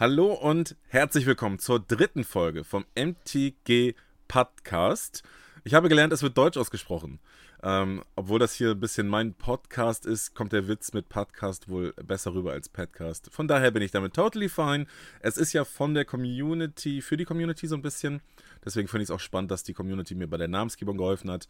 Hallo und herzlich willkommen zur dritten Folge vom MTG Podcast. Ich habe gelernt, es wird Deutsch ausgesprochen. Ähm, obwohl das hier ein bisschen mein Podcast ist, kommt der Witz mit Podcast wohl besser rüber als Podcast. Von daher bin ich damit totally fine. Es ist ja von der Community, für die Community so ein bisschen. Deswegen finde ich es auch spannend, dass die Community mir bei der Namensgebung geholfen hat.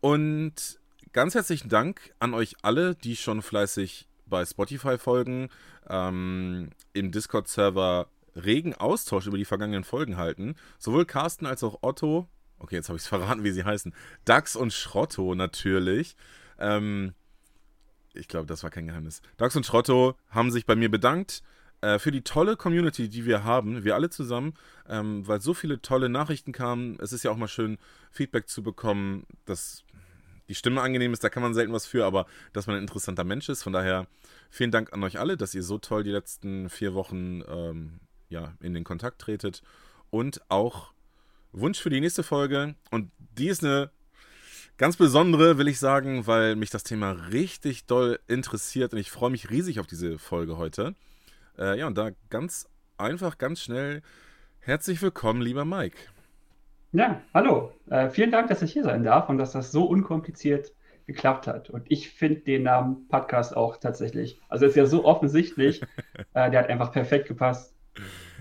Und ganz herzlichen Dank an euch alle, die schon fleißig bei Spotify folgen, ähm, im Discord-Server regen Austausch über die vergangenen Folgen halten. Sowohl Carsten als auch Otto, okay, jetzt habe ich es verraten, wie sie heißen, Dax und Schrotto natürlich. Ähm, ich glaube, das war kein Geheimnis. Dax und Schrotto haben sich bei mir bedankt äh, für die tolle Community, die wir haben, wir alle zusammen, ähm, weil so viele tolle Nachrichten kamen. Es ist ja auch mal schön, Feedback zu bekommen, dass die Stimme angenehm ist, da kann man selten was für, aber dass man ein interessanter Mensch ist. Von daher vielen Dank an euch alle, dass ihr so toll die letzten vier Wochen ähm, ja, in den Kontakt tretet. Und auch Wunsch für die nächste Folge. Und die ist eine ganz besondere, will ich sagen, weil mich das Thema richtig doll interessiert und ich freue mich riesig auf diese Folge heute. Äh, ja, und da ganz einfach, ganz schnell herzlich willkommen, lieber Mike. Ja, hallo. Äh, vielen Dank, dass ich hier sein darf und dass das so unkompliziert geklappt hat. Und ich finde den Namen Podcast auch tatsächlich, also ist ja so offensichtlich, äh, der hat einfach perfekt gepasst.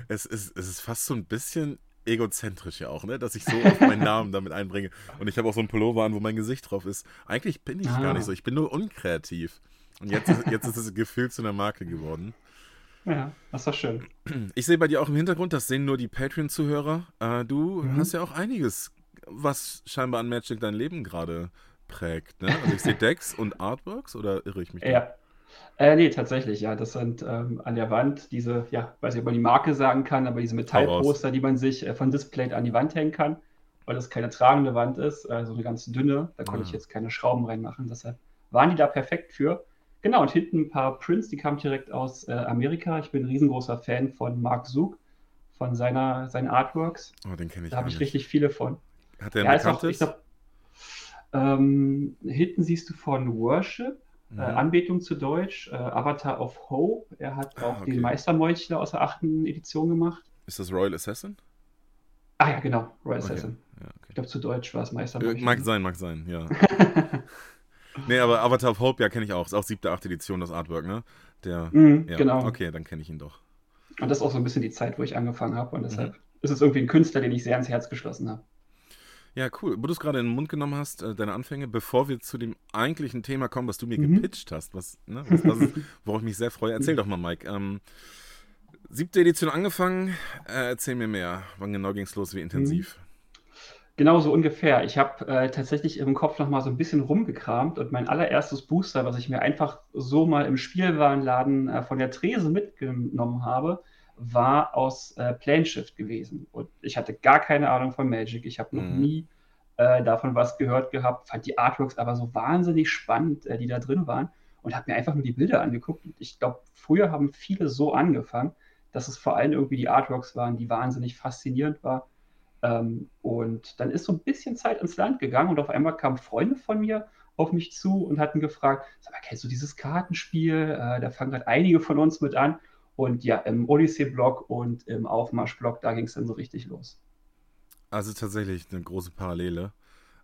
Es ist, es ist fast so ein bisschen egozentrisch ja auch, ne? dass ich so oft meinen Namen damit einbringe. Und ich habe auch so einen Pullover an, wo mein Gesicht drauf ist. Eigentlich bin ich ah. gar nicht so, ich bin nur unkreativ. Und jetzt, jetzt ist es gefühlt zu einer Marke geworden. Ja, das war schön. Ich sehe bei dir auch im Hintergrund, das sehen nur die Patreon-Zuhörer. Äh, du mhm. hast ja auch einiges, was scheinbar an Magic dein Leben gerade prägt. Ne? Also ich sehe Decks und Artworks oder irre ich mich? Da? Ja. Äh, nee, tatsächlich, ja. Das sind ähm, an der Wand diese, ja, weiß nicht, ob man die Marke sagen kann, aber diese Metallposter, die man sich äh, von Display an die Wand hängen kann, weil das keine tragende Wand ist, äh, so eine ganz dünne. Da konnte ah. ich jetzt keine Schrauben reinmachen. Deshalb waren die da perfekt für. Genau, und hinten ein paar Prints, die kamen direkt aus äh, Amerika. Ich bin ein riesengroßer Fan von Mark Zook, von seiner, seinen Artworks. Oh, den kenne ich. Da habe ich richtig viele von. Hat der ein ja, bekanntes? Auch, glaub, ähm, hinten siehst du von Worship, äh, mhm. äh, Anbetung zu Deutsch, äh, Avatar of Hope. Er hat ah, auch okay. den Meistermeuchler aus der achten Edition gemacht. Ist das Royal Assassin? Ah ja, genau, Royal okay. Assassin. Ja, okay. Ich glaube, zu Deutsch war es Meistermeuchler. Mag sein, mag sein, ja. Nee, aber Avatar of Hope, ja, kenne ich auch. Ist auch siebte, achte Edition, das Artwork, ne? Der, mhm, ja, genau. Okay, dann kenne ich ihn doch. Und das ist auch so ein bisschen die Zeit, wo ich angefangen habe. Und deshalb mhm. ist es irgendwie ein Künstler, den ich sehr ans Herz geschlossen habe. Ja, cool. Wo du es gerade in den Mund genommen hast, äh, deine Anfänge, bevor wir zu dem eigentlichen Thema kommen, was du mir mhm. gepitcht hast, was, ne, was ist, worauf ich mich sehr freue. Erzähl doch mal, Mike. Ähm, siebte Edition angefangen. Äh, erzähl mir mehr. Wann genau ging es los? Wie intensiv? Mhm. Genau so ungefähr. Ich habe äh, tatsächlich im Kopf noch mal so ein bisschen rumgekramt und mein allererstes Booster, was ich mir einfach so mal im Spielwarenladen äh, von der Trese mitgenommen habe, war aus äh, Planeshift gewesen. Und ich hatte gar keine Ahnung von Magic. Ich habe noch mhm. nie äh, davon was gehört gehabt, fand die Artworks aber so wahnsinnig spannend, äh, die da drin waren und habe mir einfach nur die Bilder angeguckt. Und ich glaube, früher haben viele so angefangen, dass es vor allem irgendwie die Artworks waren, die wahnsinnig faszinierend waren ähm, und dann ist so ein bisschen Zeit ins Land gegangen und auf einmal kamen Freunde von mir auf mich zu und hatten gefragt, sag mal, kennst du dieses Kartenspiel? Äh, da fangen gerade einige von uns mit an. Und ja, im Odyssey-Blog und im Aufmarsch-Blog, da ging es dann so richtig los. Also tatsächlich eine große Parallele.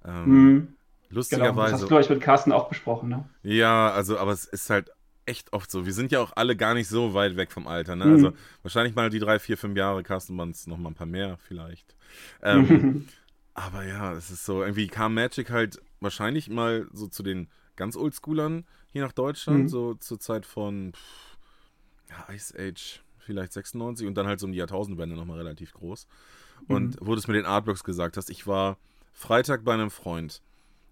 Ähm, mhm. Lustigerweise. Genau, das hast du, glaube ich, mit Carsten auch besprochen, ne? Ja, also, aber es ist halt echt oft so. Wir sind ja auch alle gar nicht so weit weg vom Alter. Ne? Mhm. Also wahrscheinlich mal die drei, vier, fünf Jahre, Carsten noch mal ein paar mehr vielleicht. Ähm, aber ja, es ist so, irgendwie kam Magic halt wahrscheinlich mal so zu den ganz Oldschoolern hier nach Deutschland, mhm. so zur Zeit von pff, ja, Ice Age, vielleicht 96 und dann halt so um die Jahrtausendwende nochmal relativ groß. Und mhm. wo du es mit den Artworks gesagt hast, ich war Freitag bei einem Freund.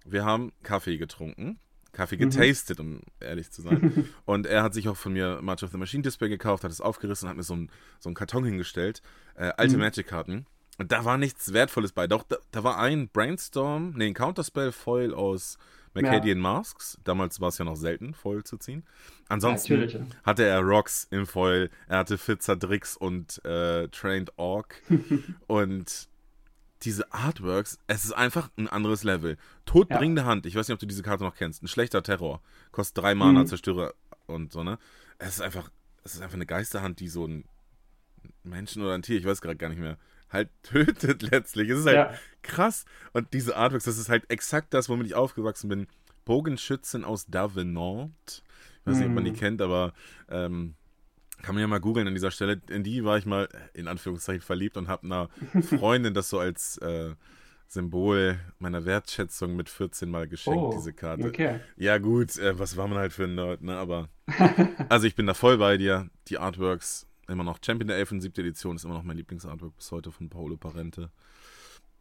Wir haben Kaffee getrunken Kaffee mhm. getastet, mhm. um ehrlich zu sein. und er hat sich auch von mir March of the Machine Display gekauft, hat es aufgerissen und hat mir so, ein, so einen Karton hingestellt. Äh, alte mhm. Magic-Karten. Und da war nichts Wertvolles bei. Doch, da, da war ein Brainstorm, nee, ein Counterspell-Foil aus Mercadian ja. Masks. Damals war es ja noch selten, Foil zu ziehen. Ansonsten ja, hatte er Rocks im Foil, er hatte Fitzer Drix und äh, Trained Orc. und diese Artworks, es ist einfach ein anderes Level. Todbringende ja. Hand, ich weiß nicht, ob du diese Karte noch kennst. Ein schlechter Terror. Kostet drei Mana, mhm. zerstöre und so, ne? Es ist einfach, es ist einfach eine Geisterhand, die so ein Menschen oder ein Tier, ich weiß gerade gar nicht mehr, halt tötet letztlich. Es ist halt ja. krass. Und diese Artworks, das ist halt exakt das, womit ich aufgewachsen bin. Bogenschützen aus Davenant. Ich weiß nicht, ob man die hm. kennt, aber ähm, kann man ja mal googeln an dieser Stelle. In die war ich mal in Anführungszeichen verliebt und habe einer Freundin das so als äh, Symbol meiner Wertschätzung mit 14 Mal geschenkt, oh, diese Karte. Okay. Ja, gut, äh, was war man halt für ein Nerd, ne? Aber. also, ich bin da voll bei dir. Die Artworks immer noch. Champion der 11. 7. Edition ist immer noch mein Lieblingsartwork bis heute von Paolo Parente.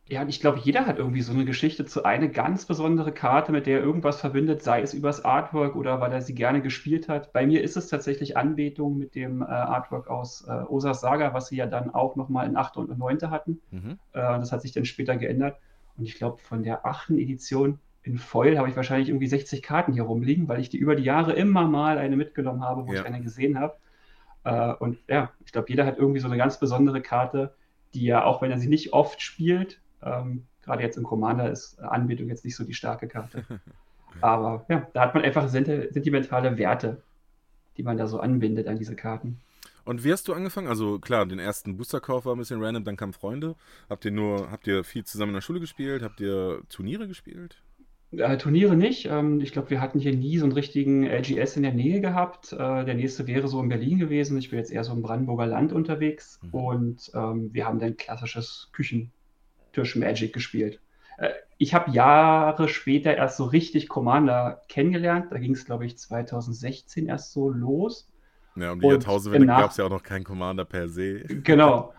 Ja, und ich glaube, jeder hat irgendwie so eine Geschichte zu einer ganz besondere Karte, mit der er irgendwas verbindet, sei es übers Artwork oder weil er sie gerne gespielt hat. Bei mir ist es tatsächlich Anbetung mit dem äh, Artwork aus äh, Osas Saga, was sie ja dann auch nochmal in 8. und 9. hatten. Mhm. Äh, das hat sich dann später geändert. Und ich glaube, von der 8. Edition in Foil habe ich wahrscheinlich irgendwie 60 Karten hier rumliegen, weil ich die über die Jahre immer mal eine mitgenommen habe, wo ja. ich eine gesehen habe. Äh, und ja, ich glaube, jeder hat irgendwie so eine ganz besondere Karte, die ja, auch wenn er sie nicht oft spielt, ähm, gerade jetzt im Commander ist Anbetung jetzt nicht so die starke Karte. Aber ja, da hat man einfach sentimentale Werte, die man da so anbindet an diese Karten. Und wie hast du angefangen? Also klar, den ersten Boosterkauf war ein bisschen random, dann kamen Freunde. Habt ihr nur, habt ihr viel zusammen in der Schule gespielt? Habt ihr Turniere gespielt? Äh, Turniere nicht. Ähm, ich glaube, wir hatten hier nie so einen richtigen LGS in der Nähe gehabt. Äh, der nächste wäre so in Berlin gewesen. Ich bin jetzt eher so im Brandenburger Land unterwegs. Mhm. Und ähm, wir haben dann klassisches Küchen Tisch Magic gespielt. Äh, ich habe Jahre später erst so richtig Commander kennengelernt. Da ging es, glaube ich, 2016 erst so los. Ja, um die Jahrtausendwende gab es ja auch noch keinen Commander per se. Genau.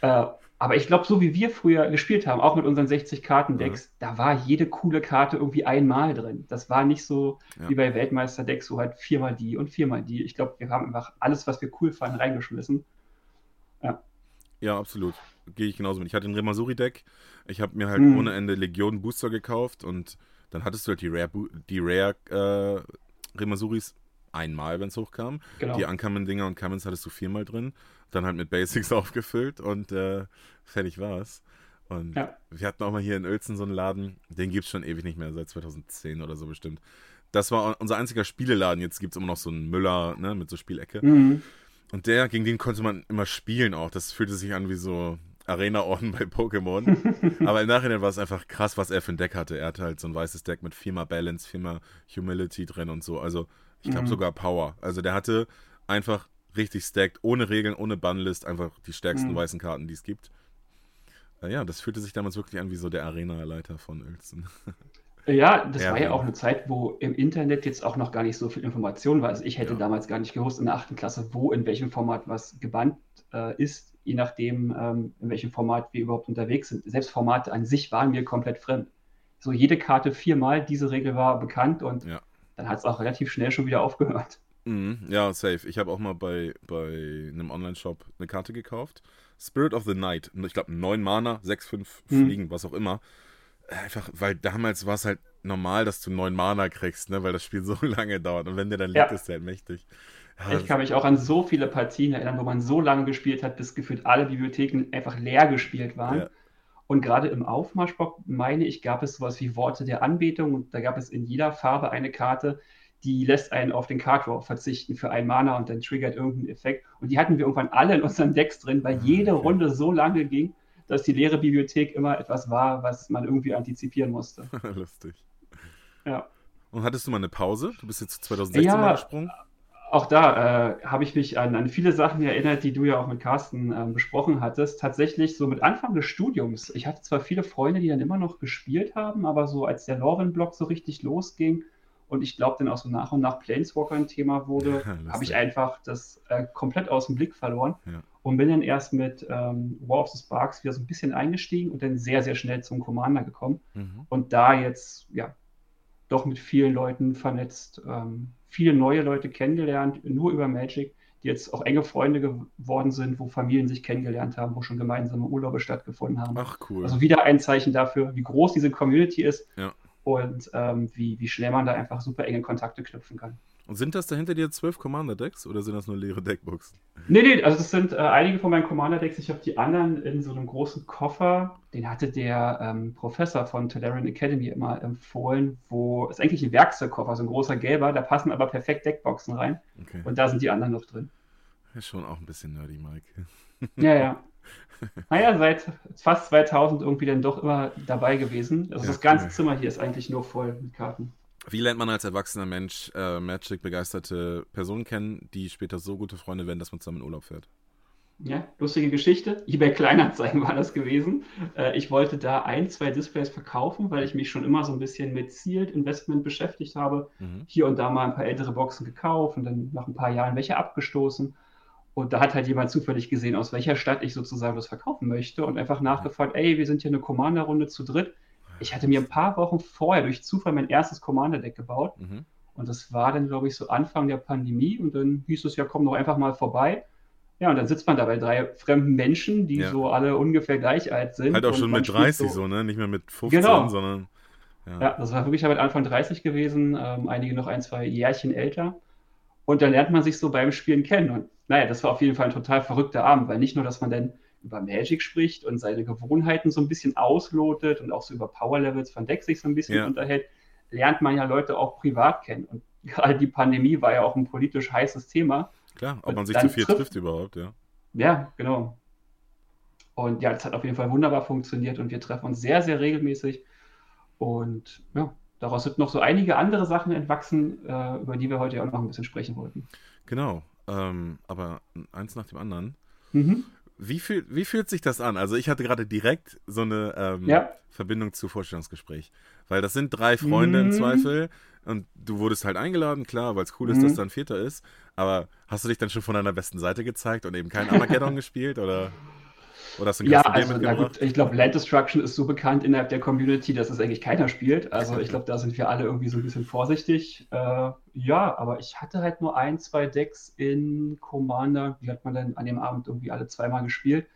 Äh, aber ich glaube, so wie wir früher gespielt haben, auch mit unseren 60 Kartendecks, mhm. da war jede coole Karte irgendwie einmal drin. Das war nicht so ja. wie bei Weltmeister-Decks, so halt viermal die und viermal die. Ich glaube, wir haben einfach alles, was wir cool fanden, reingeschmissen. Ja. Ja, absolut. Gehe ich genauso mit. Ich hatte ein Remasuri-Deck. Ich habe mir halt mhm. ohne Ende Legion Booster gekauft und dann hattest du halt die Rare, die Rare äh, Remasuris einmal, wenn es hochkam. Genau. Die Uncommon-Dinger und Commons hattest du viermal drin. Dann halt mit Basics aufgefüllt und äh, fertig war's. Und ja. wir hatten auch mal hier in Uelzen so einen Laden, den gibt es schon ewig nicht mehr, seit 2010 oder so bestimmt. Das war unser einziger Spieleladen. Jetzt gibt es immer noch so einen Müller ne, mit so Spielecke. Mhm. Und der, gegen den konnte man immer spielen auch. Das fühlte sich an wie so Arena-Orden bei Pokémon. Aber im Nachhinein war es einfach krass, was er für ein Deck hatte. Er hatte halt so ein weißes Deck mit viermal Balance, viermal Humility drin und so. Also, ich glaube mhm. sogar Power. Also, der hatte einfach richtig stacked, ohne Regeln, ohne Bannlist, einfach die stärksten mhm. weißen Karten, die es gibt. Äh, ja, das fühlte sich damals wirklich an wie so der Arena-Leiter von Uelzen. Ja, das ja, war ja auch eine Zeit, wo im Internet jetzt auch noch gar nicht so viel Information war. Also ich hätte ja. damals gar nicht gewusst in der achten Klasse, wo in welchem Format was gebannt äh, ist, je nachdem, ähm, in welchem Format wir überhaupt unterwegs sind. Selbst Formate an sich waren mir komplett fremd. So jede Karte viermal, diese Regel war bekannt und ja. dann hat es auch relativ schnell schon wieder aufgehört. Mhm, ja, safe. Ich habe auch mal bei, bei einem Online-Shop eine Karte gekauft. Spirit of the Night. Ich glaube, 9 Mana, 6, 5 mhm. Fliegen, was auch immer einfach, weil damals war es halt normal, dass du neun Mana kriegst, ne, weil das Spiel so lange dauert. Und wenn der dann liegt, ja. ist der halt mächtig. Ja, ich kann mich auch an so viele Partien erinnern, wo man so lange gespielt hat, bis gefühlt alle Bibliotheken einfach leer gespielt waren. Ja. Und gerade im Aufmarschbock, meine ich, gab es sowas wie Worte der Anbetung und da gab es in jeder Farbe eine Karte, die lässt einen auf den Card Draw verzichten für ein Mana und dann triggert irgendeinen Effekt. Und die hatten wir irgendwann alle in unseren Decks drin, weil ah, jede okay. Runde so lange ging, dass die leere Bibliothek immer etwas war, was man irgendwie antizipieren musste. Lustig. Ja. Und hattest du mal eine Pause? Du bist jetzt 2016 ja, mal gesprungen? Auch da äh, habe ich mich an, an, viele Sachen erinnert, die du ja auch mit Carsten äh, besprochen hattest. Tatsächlich so mit Anfang des Studiums. Ich hatte zwar viele Freunde, die dann immer noch gespielt haben, aber so als der Lauren-Block so richtig losging und ich glaube dann auch so nach und nach Planeswalker ein Thema wurde, ja, habe ich einfach das äh, komplett aus dem Blick verloren. Ja und bin dann erst mit ähm, War of the Sparks wieder so ein bisschen eingestiegen und dann sehr, sehr schnell zum Commander gekommen. Mhm. Und da jetzt, ja, doch mit vielen Leuten vernetzt, ähm, viele neue Leute kennengelernt, nur über Magic, die jetzt auch enge Freunde geworden sind, wo Familien sich kennengelernt haben, wo schon gemeinsame Urlaube stattgefunden haben. Ach cool. Also wieder ein Zeichen dafür, wie groß diese Community ist ja. und ähm, wie, wie schnell man da einfach super enge Kontakte knüpfen kann. Und sind das dahinter dir zwölf Commander-Decks oder sind das nur leere Deckboxen? Nee, nee, also das sind äh, einige von meinen Commander-Decks. Ich habe die anderen in so einem großen Koffer. Den hatte der ähm, Professor von Tolarian Academy immer empfohlen, wo ist eigentlich ein Werkzeugkoffer, so ein großer gelber, da passen aber perfekt Deckboxen rein. Okay. Und da sind die anderen noch drin. Ist schon auch ein bisschen nerdy, Mike. Ja, ja. Naja, seit fast 2000 irgendwie dann doch immer dabei gewesen. Also ja, das ganze cool. Zimmer hier ist eigentlich nur voll mit Karten. Wie lernt man als erwachsener Mensch äh, Magic-begeisterte Personen kennen, die später so gute Freunde werden, dass man zusammen in Urlaub fährt? Ja, lustige Geschichte. eBay Kleinanzeigen war das gewesen. Äh, ich wollte da ein, zwei Displays verkaufen, weil ich mich schon immer so ein bisschen mit Sealed Investment beschäftigt habe. Mhm. Hier und da mal ein paar ältere Boxen gekauft und dann nach ein paar Jahren welche abgestoßen. Und da hat halt jemand zufällig gesehen, aus welcher Stadt ich sozusagen das verkaufen möchte und einfach nachgefragt, ey, wir sind hier eine Commander-Runde zu dritt. Ich hatte mir ein paar Wochen vorher durch Zufall mein erstes Commander-Deck gebaut. Mhm. Und das war dann, glaube ich, so Anfang der Pandemie. Und dann hieß es ja, komm doch einfach mal vorbei. Ja, und dann sitzt man da bei drei fremden Menschen, die ja. so alle ungefähr gleich alt sind. Halt auch schon mit 30 so, so, ne? Nicht mehr mit 15, genau. sondern. Ja. ja. das war wirklich halt Anfang 30 gewesen, ähm, einige noch ein, zwei Jährchen älter. Und dann lernt man sich so beim Spielen kennen. Und naja, das war auf jeden Fall ein total verrückter Abend, weil nicht nur, dass man dann über Magic spricht und seine Gewohnheiten so ein bisschen auslotet und auch so über Power Levels von Deck sich so ein bisschen ja. unterhält, lernt man ja Leute auch privat kennen. Und gerade die Pandemie war ja auch ein politisch heißes Thema. Klar, ob man sich zu viel trifft, trifft überhaupt, ja. Ja, genau. Und ja, das hat auf jeden Fall wunderbar funktioniert und wir treffen uns sehr, sehr regelmäßig. Und ja, daraus sind noch so einige andere Sachen entwachsen, äh, über die wir heute ja auch noch ein bisschen sprechen wollten. Genau, ähm, aber eins nach dem anderen. Mhm. Wie, fühl, wie fühlt sich das an? Also ich hatte gerade direkt so eine ähm, ja. Verbindung zu Vorstellungsgespräch. Weil das sind drei Freunde mhm. im Zweifel und du wurdest halt eingeladen, klar, weil es cool ist, mhm. dass da ein Vierter ist. Aber hast du dich dann schon von deiner besten Seite gezeigt und eben kein Armageddon gespielt oder, oder hast du ein Ja, also na gut, ich glaube, Land Destruction ist so bekannt innerhalb der Community, dass es eigentlich keiner spielt. Also ich glaube, da sind wir alle irgendwie so ein bisschen vorsichtig. Äh, ja, aber ich hatte halt nur ein, zwei Decks in Commander, die hat man dann an dem Abend irgendwie alle zweimal gespielt.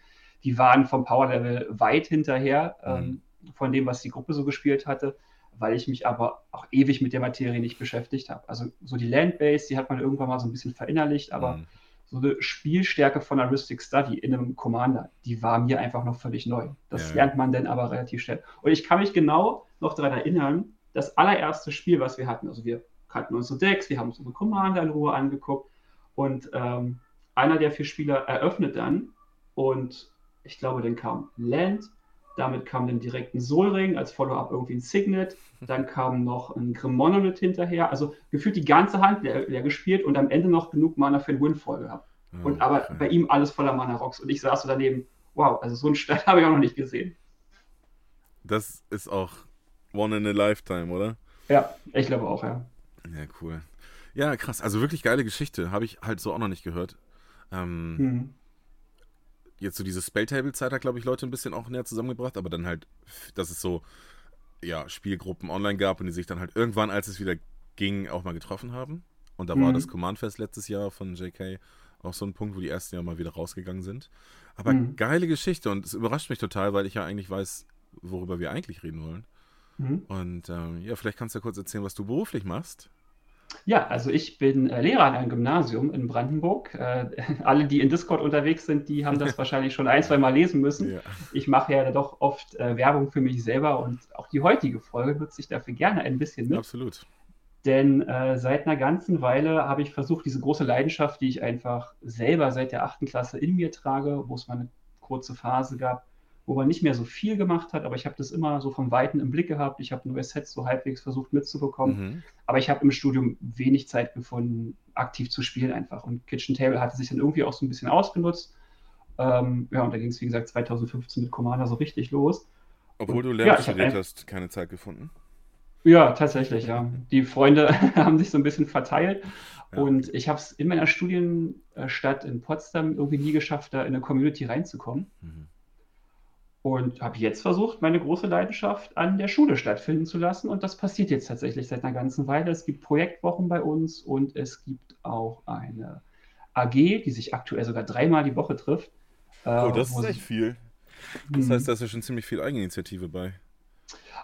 Die waren vom Power Level weit hinterher mhm. ähm, von dem, was die Gruppe so gespielt hatte weil ich mich aber auch ewig mit der Materie nicht beschäftigt habe. Also so die Landbase, die hat man irgendwann mal so ein bisschen verinnerlicht, aber mhm. So eine Spielstärke von Heuristic Study in einem Commander, die war mir einfach noch völlig neu. Das ja, lernt man dann aber relativ schnell. Und ich kann mich genau noch daran erinnern, das allererste Spiel, was wir hatten, also wir kannten unsere Decks, wir haben uns unsere Commander in Ruhe angeguckt und ähm, einer der vier Spieler eröffnet dann und ich glaube, dann kam Land, damit kam dann direkt ein Solring als Follow-up irgendwie ein Signet. Dann kam noch ein Grim Monolith hinterher. Also gefühlt die ganze Hand leer, leer gespielt und am Ende noch genug Mana für den Windfall gehabt. Oh, und aber okay. bei ihm alles voller Mana-Rocks. Und ich saß so daneben, wow, also so einen Start habe ich auch noch nicht gesehen. Das ist auch one in a lifetime, oder? Ja, ich glaube auch, ja. Ja, cool. Ja, krass. Also wirklich geile Geschichte. Habe ich halt so auch noch nicht gehört. Ähm, hm jetzt so diese Spelltable-Zeit hat, glaube ich, Leute ein bisschen auch näher zusammengebracht, aber dann halt, dass es so, ja, Spielgruppen online gab und die sich dann halt irgendwann, als es wieder ging, auch mal getroffen haben. Und da mhm. war das Command-Fest letztes Jahr von JK auch so ein Punkt, wo die ersten ja mal wieder rausgegangen sind. Aber mhm. geile Geschichte und es überrascht mich total, weil ich ja eigentlich weiß, worüber wir eigentlich reden wollen. Mhm. Und ähm, ja, vielleicht kannst du ja kurz erzählen, was du beruflich machst. Ja, also ich bin äh, Lehrer an einem Gymnasium in Brandenburg. Äh, alle, die in Discord unterwegs sind, die haben das wahrscheinlich schon ein, zwei Mal lesen müssen. Ja. Ich mache ja doch oft äh, Werbung für mich selber und auch die heutige Folge nutze ich dafür gerne ein bisschen mit. Absolut. Denn äh, seit einer ganzen Weile habe ich versucht, diese große Leidenschaft, die ich einfach selber seit der achten Klasse in mir trage, wo es mal eine kurze Phase gab, wo man nicht mehr so viel gemacht hat, aber ich habe das immer so vom Weiten im Blick gehabt. Ich habe neue Sets so halbwegs versucht mitzubekommen, mhm. aber ich habe im Studium wenig Zeit gefunden, aktiv zu spielen einfach. Und Kitchen Table hatte sich dann irgendwie auch so ein bisschen ausgenutzt. Ähm, ja, und da ging es, wie gesagt, 2015 mit Commander so richtig los. Obwohl du Lehrer ja, studiert hast, keine Zeit gefunden? Ja, tatsächlich, ja. Die Freunde haben sich so ein bisschen verteilt. Ja. Und ich habe es in meiner Studienstadt in Potsdam irgendwie nie geschafft, da in eine Community reinzukommen. Mhm. Und habe jetzt versucht, meine große Leidenschaft an der Schule stattfinden zu lassen. Und das passiert jetzt tatsächlich seit einer ganzen Weile. Es gibt Projektwochen bei uns und es gibt auch eine AG, die sich aktuell sogar dreimal die Woche trifft. Oh, das ist echt viel. Das heißt, da ist ja schon ziemlich viel Eigeninitiative bei.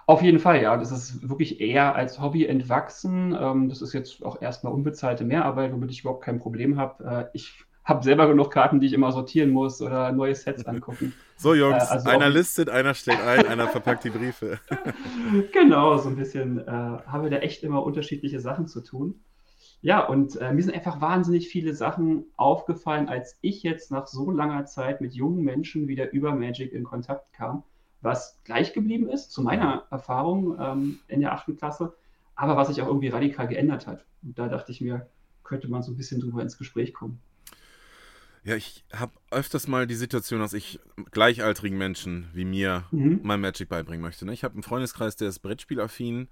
Auf jeden Fall, ja. Das ist wirklich eher als Hobby entwachsen. Ähm, das ist jetzt auch erstmal unbezahlte Mehrarbeit, womit ich überhaupt kein Problem habe. Äh, ich habe selber genug Karten, die ich immer sortieren muss oder neue Sets angucken. So, Jungs, äh, also einer listet, einer stellt ein, einer verpackt die Briefe. genau, so ein bisschen äh, haben wir da echt immer unterschiedliche Sachen zu tun. Ja, und äh, mir sind einfach wahnsinnig viele Sachen aufgefallen, als ich jetzt nach so langer Zeit mit jungen Menschen wieder über Magic in Kontakt kam, was gleich geblieben ist zu meiner Erfahrung ähm, in der achten Klasse, aber was sich auch irgendwie radikal geändert hat. Und da dachte ich mir, könnte man so ein bisschen drüber ins Gespräch kommen. Ja, ich habe öfters mal die Situation, dass ich gleichaltrigen Menschen wie mir mhm. mein Magic beibringen möchte. Ne? Ich habe einen Freundeskreis, der ist Brettspielaffin,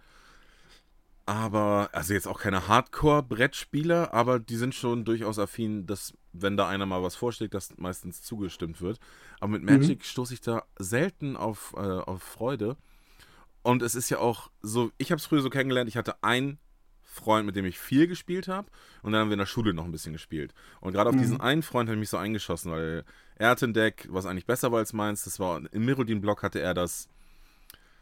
aber, also jetzt auch keine Hardcore-Brettspieler, aber die sind schon durchaus affin, dass, wenn da einer mal was vorschlägt, dass meistens zugestimmt wird. Aber mit Magic mhm. stoße ich da selten auf, äh, auf Freude. Und es ist ja auch so, ich habe es früher so kennengelernt, ich hatte ein Freund, mit dem ich viel gespielt habe. Und dann haben wir in der Schule noch ein bisschen gespielt. Und gerade auf mhm. diesen einen Freund habe ich mich so eingeschossen, weil er hatte ein Deck, was eigentlich besser war als meins. Das war im Mirrodin-Block hatte er das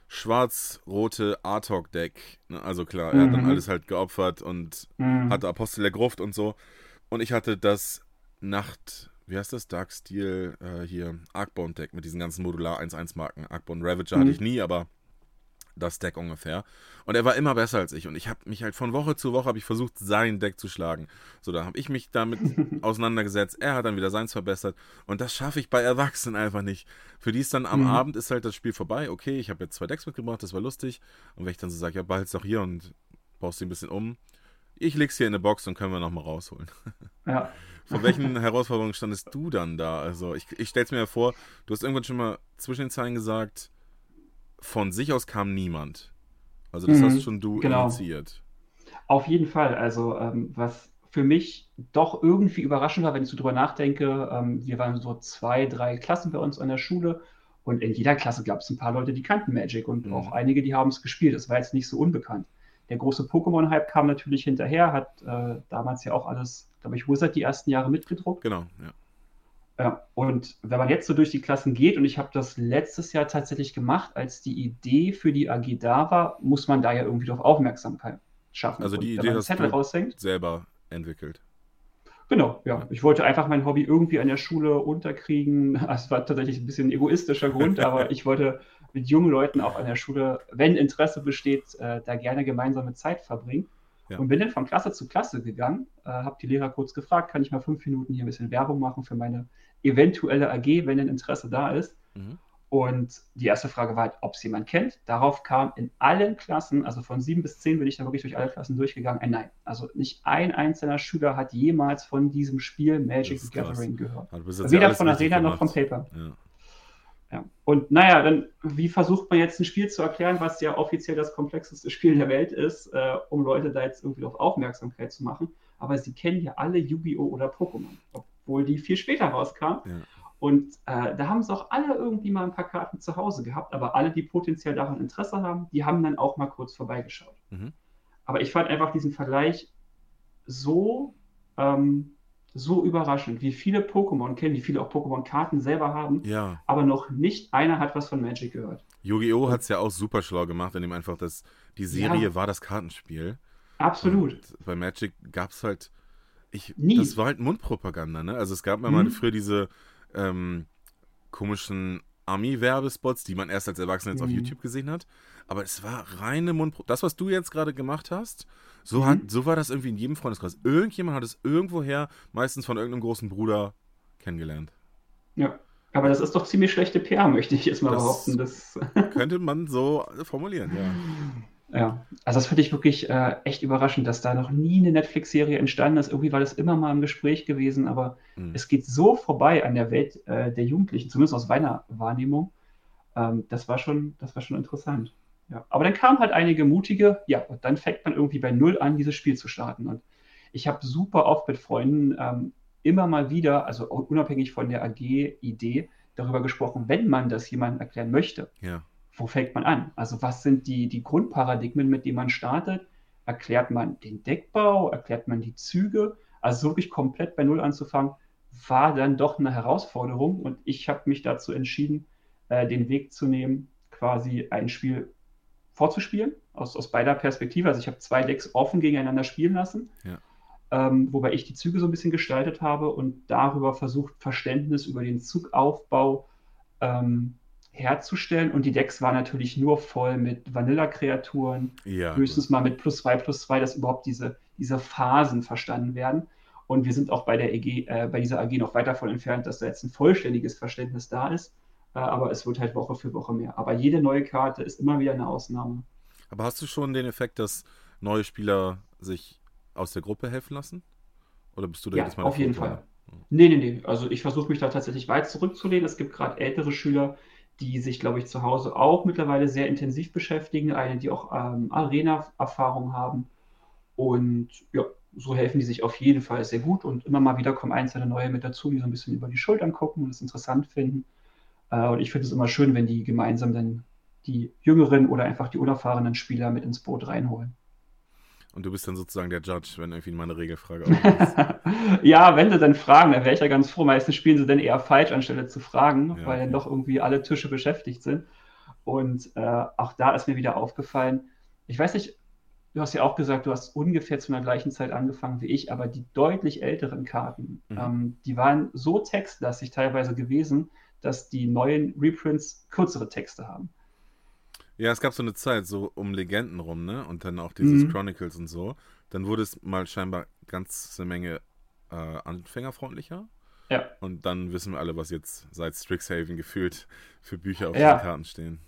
schwarz-rote Artok-Deck. Ne, also klar, er mhm. hat dann mhm. alles halt geopfert und mhm. hatte Apostel der Gruft und so. Und ich hatte das Nacht, wie heißt das? Dark Steel, äh, hier, Arcbone-Deck mit diesen ganzen Modular 1-1-Marken. Arcbone Ravager hatte ich nie, aber das Deck ungefähr. Und er war immer besser als ich. Und ich habe mich halt von Woche zu Woche habe ich versucht, sein Deck zu schlagen. So, da habe ich mich damit auseinandergesetzt. Er hat dann wieder seins verbessert. Und das schaffe ich bei Erwachsenen einfach nicht. Für die ist dann am mhm. Abend ist halt das Spiel vorbei. Okay, ich habe jetzt zwei Decks mitgebracht, das war lustig. Und wenn ich dann so sage, ja, behalt's doch hier und baust sie ein bisschen um. Ich leg's hier in eine Box und können wir nochmal rausholen. Ja. Von welchen Herausforderungen standest du dann da? Also, ich, ich stell's mir ja vor, du hast irgendwann schon mal zwischen den Zeilen gesagt, von sich aus kam niemand. Also das mhm, hast schon du genau. initiiert. Auf jeden Fall. Also ähm, was für mich doch irgendwie überraschend war, wenn ich so drüber nachdenke, ähm, wir waren so zwei, drei Klassen bei uns an der Schule und in jeder Klasse gab es ein paar Leute, die kannten Magic und mhm. auch einige, die haben es gespielt. Das war jetzt nicht so unbekannt. Der große Pokémon-Hype kam natürlich hinterher, hat äh, damals ja auch alles, glaube ich, Wizard die ersten Jahre mitgedruckt. Genau, ja. Ja, und wenn man jetzt so durch die Klassen geht, und ich habe das letztes Jahr tatsächlich gemacht, als die Idee für die AG da war, muss man da ja irgendwie doch Aufmerksamkeit schaffen. Also die und Idee hast du raushängt, selber entwickelt. Genau, ja. Ich wollte einfach mein Hobby irgendwie an der Schule unterkriegen. Es war tatsächlich ein bisschen ein egoistischer Grund, aber ich wollte mit jungen Leuten auch an der Schule, wenn Interesse besteht, äh, da gerne gemeinsame Zeit verbringen. Ja. Und bin dann von Klasse zu Klasse gegangen, äh, habe die Lehrer kurz gefragt, kann ich mal fünf Minuten hier ein bisschen Werbung machen für meine eventuelle AG, wenn ein Interesse da ist. Mhm. Und die erste Frage war halt, ob es jemand kennt. Darauf kam in allen Klassen, also von sieben bis zehn bin ich da wirklich durch alle Klassen durchgegangen, ein Nein. Also nicht ein einzelner Schüler hat jemals von diesem Spiel Magic the Gathering gehört. Also Weder von Arena noch von Paper. Ja. Ja. Und naja, dann, wie versucht man jetzt ein Spiel zu erklären, was ja offiziell das komplexeste Spiel der Welt ist, äh, um Leute da jetzt irgendwie auf Aufmerksamkeit zu machen? Aber sie kennen ja alle Yu-Gi-Oh! oder Pokémon, obwohl die viel später rauskamen. Ja. Und äh, da haben es auch alle irgendwie mal ein paar Karten zu Hause gehabt, aber alle, die potenziell daran Interesse haben, die haben dann auch mal kurz vorbeigeschaut. Mhm. Aber ich fand einfach diesen Vergleich so ähm, so überraschend, wie viele Pokémon kennen, wie viele auch Pokémon-Karten selber haben, ja. aber noch nicht einer hat was von Magic gehört. Yu-Gi-Oh! hat es ja auch super schlau gemacht, indem einfach das, die Serie ja. war das Kartenspiel. Absolut. Und bei Magic gab es halt, ich, Nie. das war halt Mundpropaganda, ne? Also es gab mal, mhm. mal früher diese ähm, komischen Ami-Werbespots, die man erst als Erwachsener jetzt mhm. auf YouTube gesehen hat. Aber es war reine Mundpropaganda. Das, was du jetzt gerade gemacht hast, so, hat, mhm. so war das irgendwie in jedem Freundeskreis. Irgendjemand hat es irgendwoher, meistens von irgendeinem großen Bruder, kennengelernt. Ja, aber das ist doch ziemlich schlechte PR, möchte ich jetzt mal das behaupten. Das könnte man so formulieren, ja. Ja, also das finde ich wirklich äh, echt überraschend, dass da noch nie eine Netflix-Serie entstanden ist. Irgendwie war das immer mal im Gespräch gewesen, aber mhm. es geht so vorbei an der Welt äh, der Jugendlichen, zumindest aus meiner Wahrnehmung. Ähm, das, war schon, das war schon interessant. Ja. Aber dann kamen halt einige mutige, ja, und dann fängt man irgendwie bei Null an, dieses Spiel zu starten. Und ich habe super oft mit Freunden ähm, immer mal wieder, also unabhängig von der AG-Idee, darüber gesprochen, wenn man das jemandem erklären möchte. Ja. Wo fängt man an? Also was sind die, die Grundparadigmen, mit denen man startet? Erklärt man den Deckbau? Erklärt man die Züge? Also wirklich komplett bei Null anzufangen, war dann doch eine Herausforderung. Und ich habe mich dazu entschieden, äh, den Weg zu nehmen, quasi ein Spiel vorzuspielen, aus, aus beider Perspektive. Also ich habe zwei Decks offen gegeneinander spielen lassen, ja. ähm, wobei ich die Züge so ein bisschen gestaltet habe und darüber versucht, Verständnis über den Zugaufbau ähm, herzustellen. Und die Decks waren natürlich nur voll mit Vanilla-Kreaturen, ja, höchstens gut. mal mit plus zwei, plus zwei, dass überhaupt diese, diese Phasen verstanden werden. Und wir sind auch bei, der EG, äh, bei dieser AG noch weit davon entfernt, dass da jetzt ein vollständiges Verständnis da ist. Äh, aber es wird halt Woche für Woche mehr. Aber jede neue Karte ist immer wieder eine Ausnahme. Aber hast du schon den Effekt, dass neue Spieler sich aus der Gruppe helfen lassen? Oder bist du da ja, jedes Mal auf jeden Fall. Nee, nee, nee. Also ich versuche mich da tatsächlich weit zurückzulehnen. Es gibt gerade ältere Schüler, die sich, glaube ich, zu Hause auch mittlerweile sehr intensiv beschäftigen. Eine, die auch ähm, Arena-Erfahrung haben. Und ja, so helfen die sich auf jeden Fall sehr gut. Und immer mal wieder kommen einzelne neue mit dazu, die so ein bisschen über die Schultern gucken und es interessant finden. Äh, und ich finde es immer schön, wenn die gemeinsam dann die jüngeren oder einfach die unerfahrenen Spieler mit ins Boot reinholen. Und du bist dann sozusagen der Judge, wenn irgendwie mal eine Regelfrage ist. ja, wenn sie dann fragen, dann wäre ich ja ganz froh. Meistens spielen sie dann eher falsch, anstelle zu fragen, ja, weil dann doch irgendwie alle Tische beschäftigt sind. Und äh, auch da ist mir wieder aufgefallen, ich weiß nicht, du hast ja auch gesagt, du hast ungefähr zu einer gleichen Zeit angefangen wie ich, aber die deutlich älteren Karten, mhm. ähm, die waren so textlastig teilweise gewesen, dass die neuen Reprints kürzere Texte haben. Ja, es gab so eine Zeit, so um Legenden rum, ne? Und dann auch dieses mhm. Chronicles und so. Dann wurde es mal scheinbar ganz eine Menge äh, anfängerfreundlicher. Ja. Und dann wissen wir alle, was jetzt seit Strixhaven gefühlt für Bücher auf ja. den Karten stehen.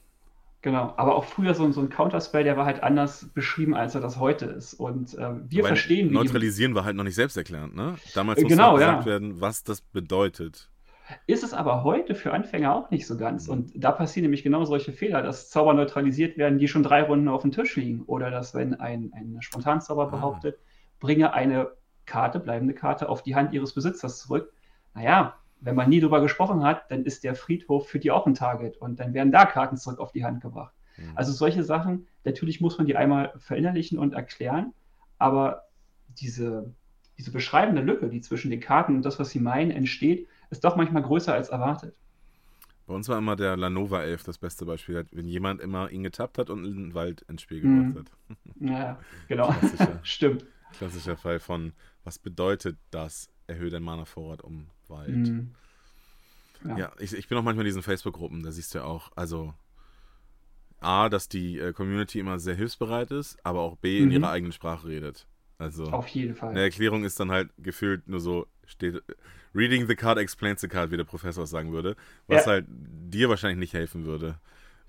Genau, aber auch früher so, so ein Counterspell, der war halt anders beschrieben, als er das heute ist. Und äh, wir Weil verstehen, wie. Neutralisieren war halt noch nicht selbsterklärend, ne? Damals musste genau, gesagt ja. werden, was das bedeutet. Ist es aber heute für Anfänger auch nicht so ganz. Und da passieren nämlich genau solche Fehler, dass Zauber neutralisiert werden, die schon drei Runden auf dem Tisch liegen. Oder dass, wenn ein, ein Spontanzauber ah. behauptet, bringe eine Karte, bleibende Karte, auf die Hand ihres Besitzers zurück. Naja, wenn man nie drüber gesprochen hat, dann ist der Friedhof für die auch ein Target und dann werden da Karten zurück auf die Hand gebracht. Mhm. Also solche Sachen, natürlich muss man die einmal verinnerlichen und erklären, aber diese, diese beschreibende Lücke, die zwischen den Karten und das, was sie meinen, entsteht, ist doch manchmal größer als erwartet. Bei uns war immer der Lanova Elf das beste Beispiel, wenn jemand immer ihn getappt hat und einen Wald ins Spiel gebracht mhm. hat. Ja, genau. Klassischer, Stimmt. Klassischer Fall von, was bedeutet das, erhöht dein Mana-Vorrat um Wald? Mhm. Ja, ja ich, ich, bin auch manchmal in diesen Facebook-Gruppen, da siehst du ja auch, also A, dass die äh, Community immer sehr hilfsbereit ist, aber auch B, in mhm. ihrer eigenen Sprache redet. Also auf jeden Fall. Eine Erklärung ist dann halt gefühlt nur so, steht, Reading the card explains the card, wie der Professor sagen würde. Was ja. halt dir wahrscheinlich nicht helfen würde.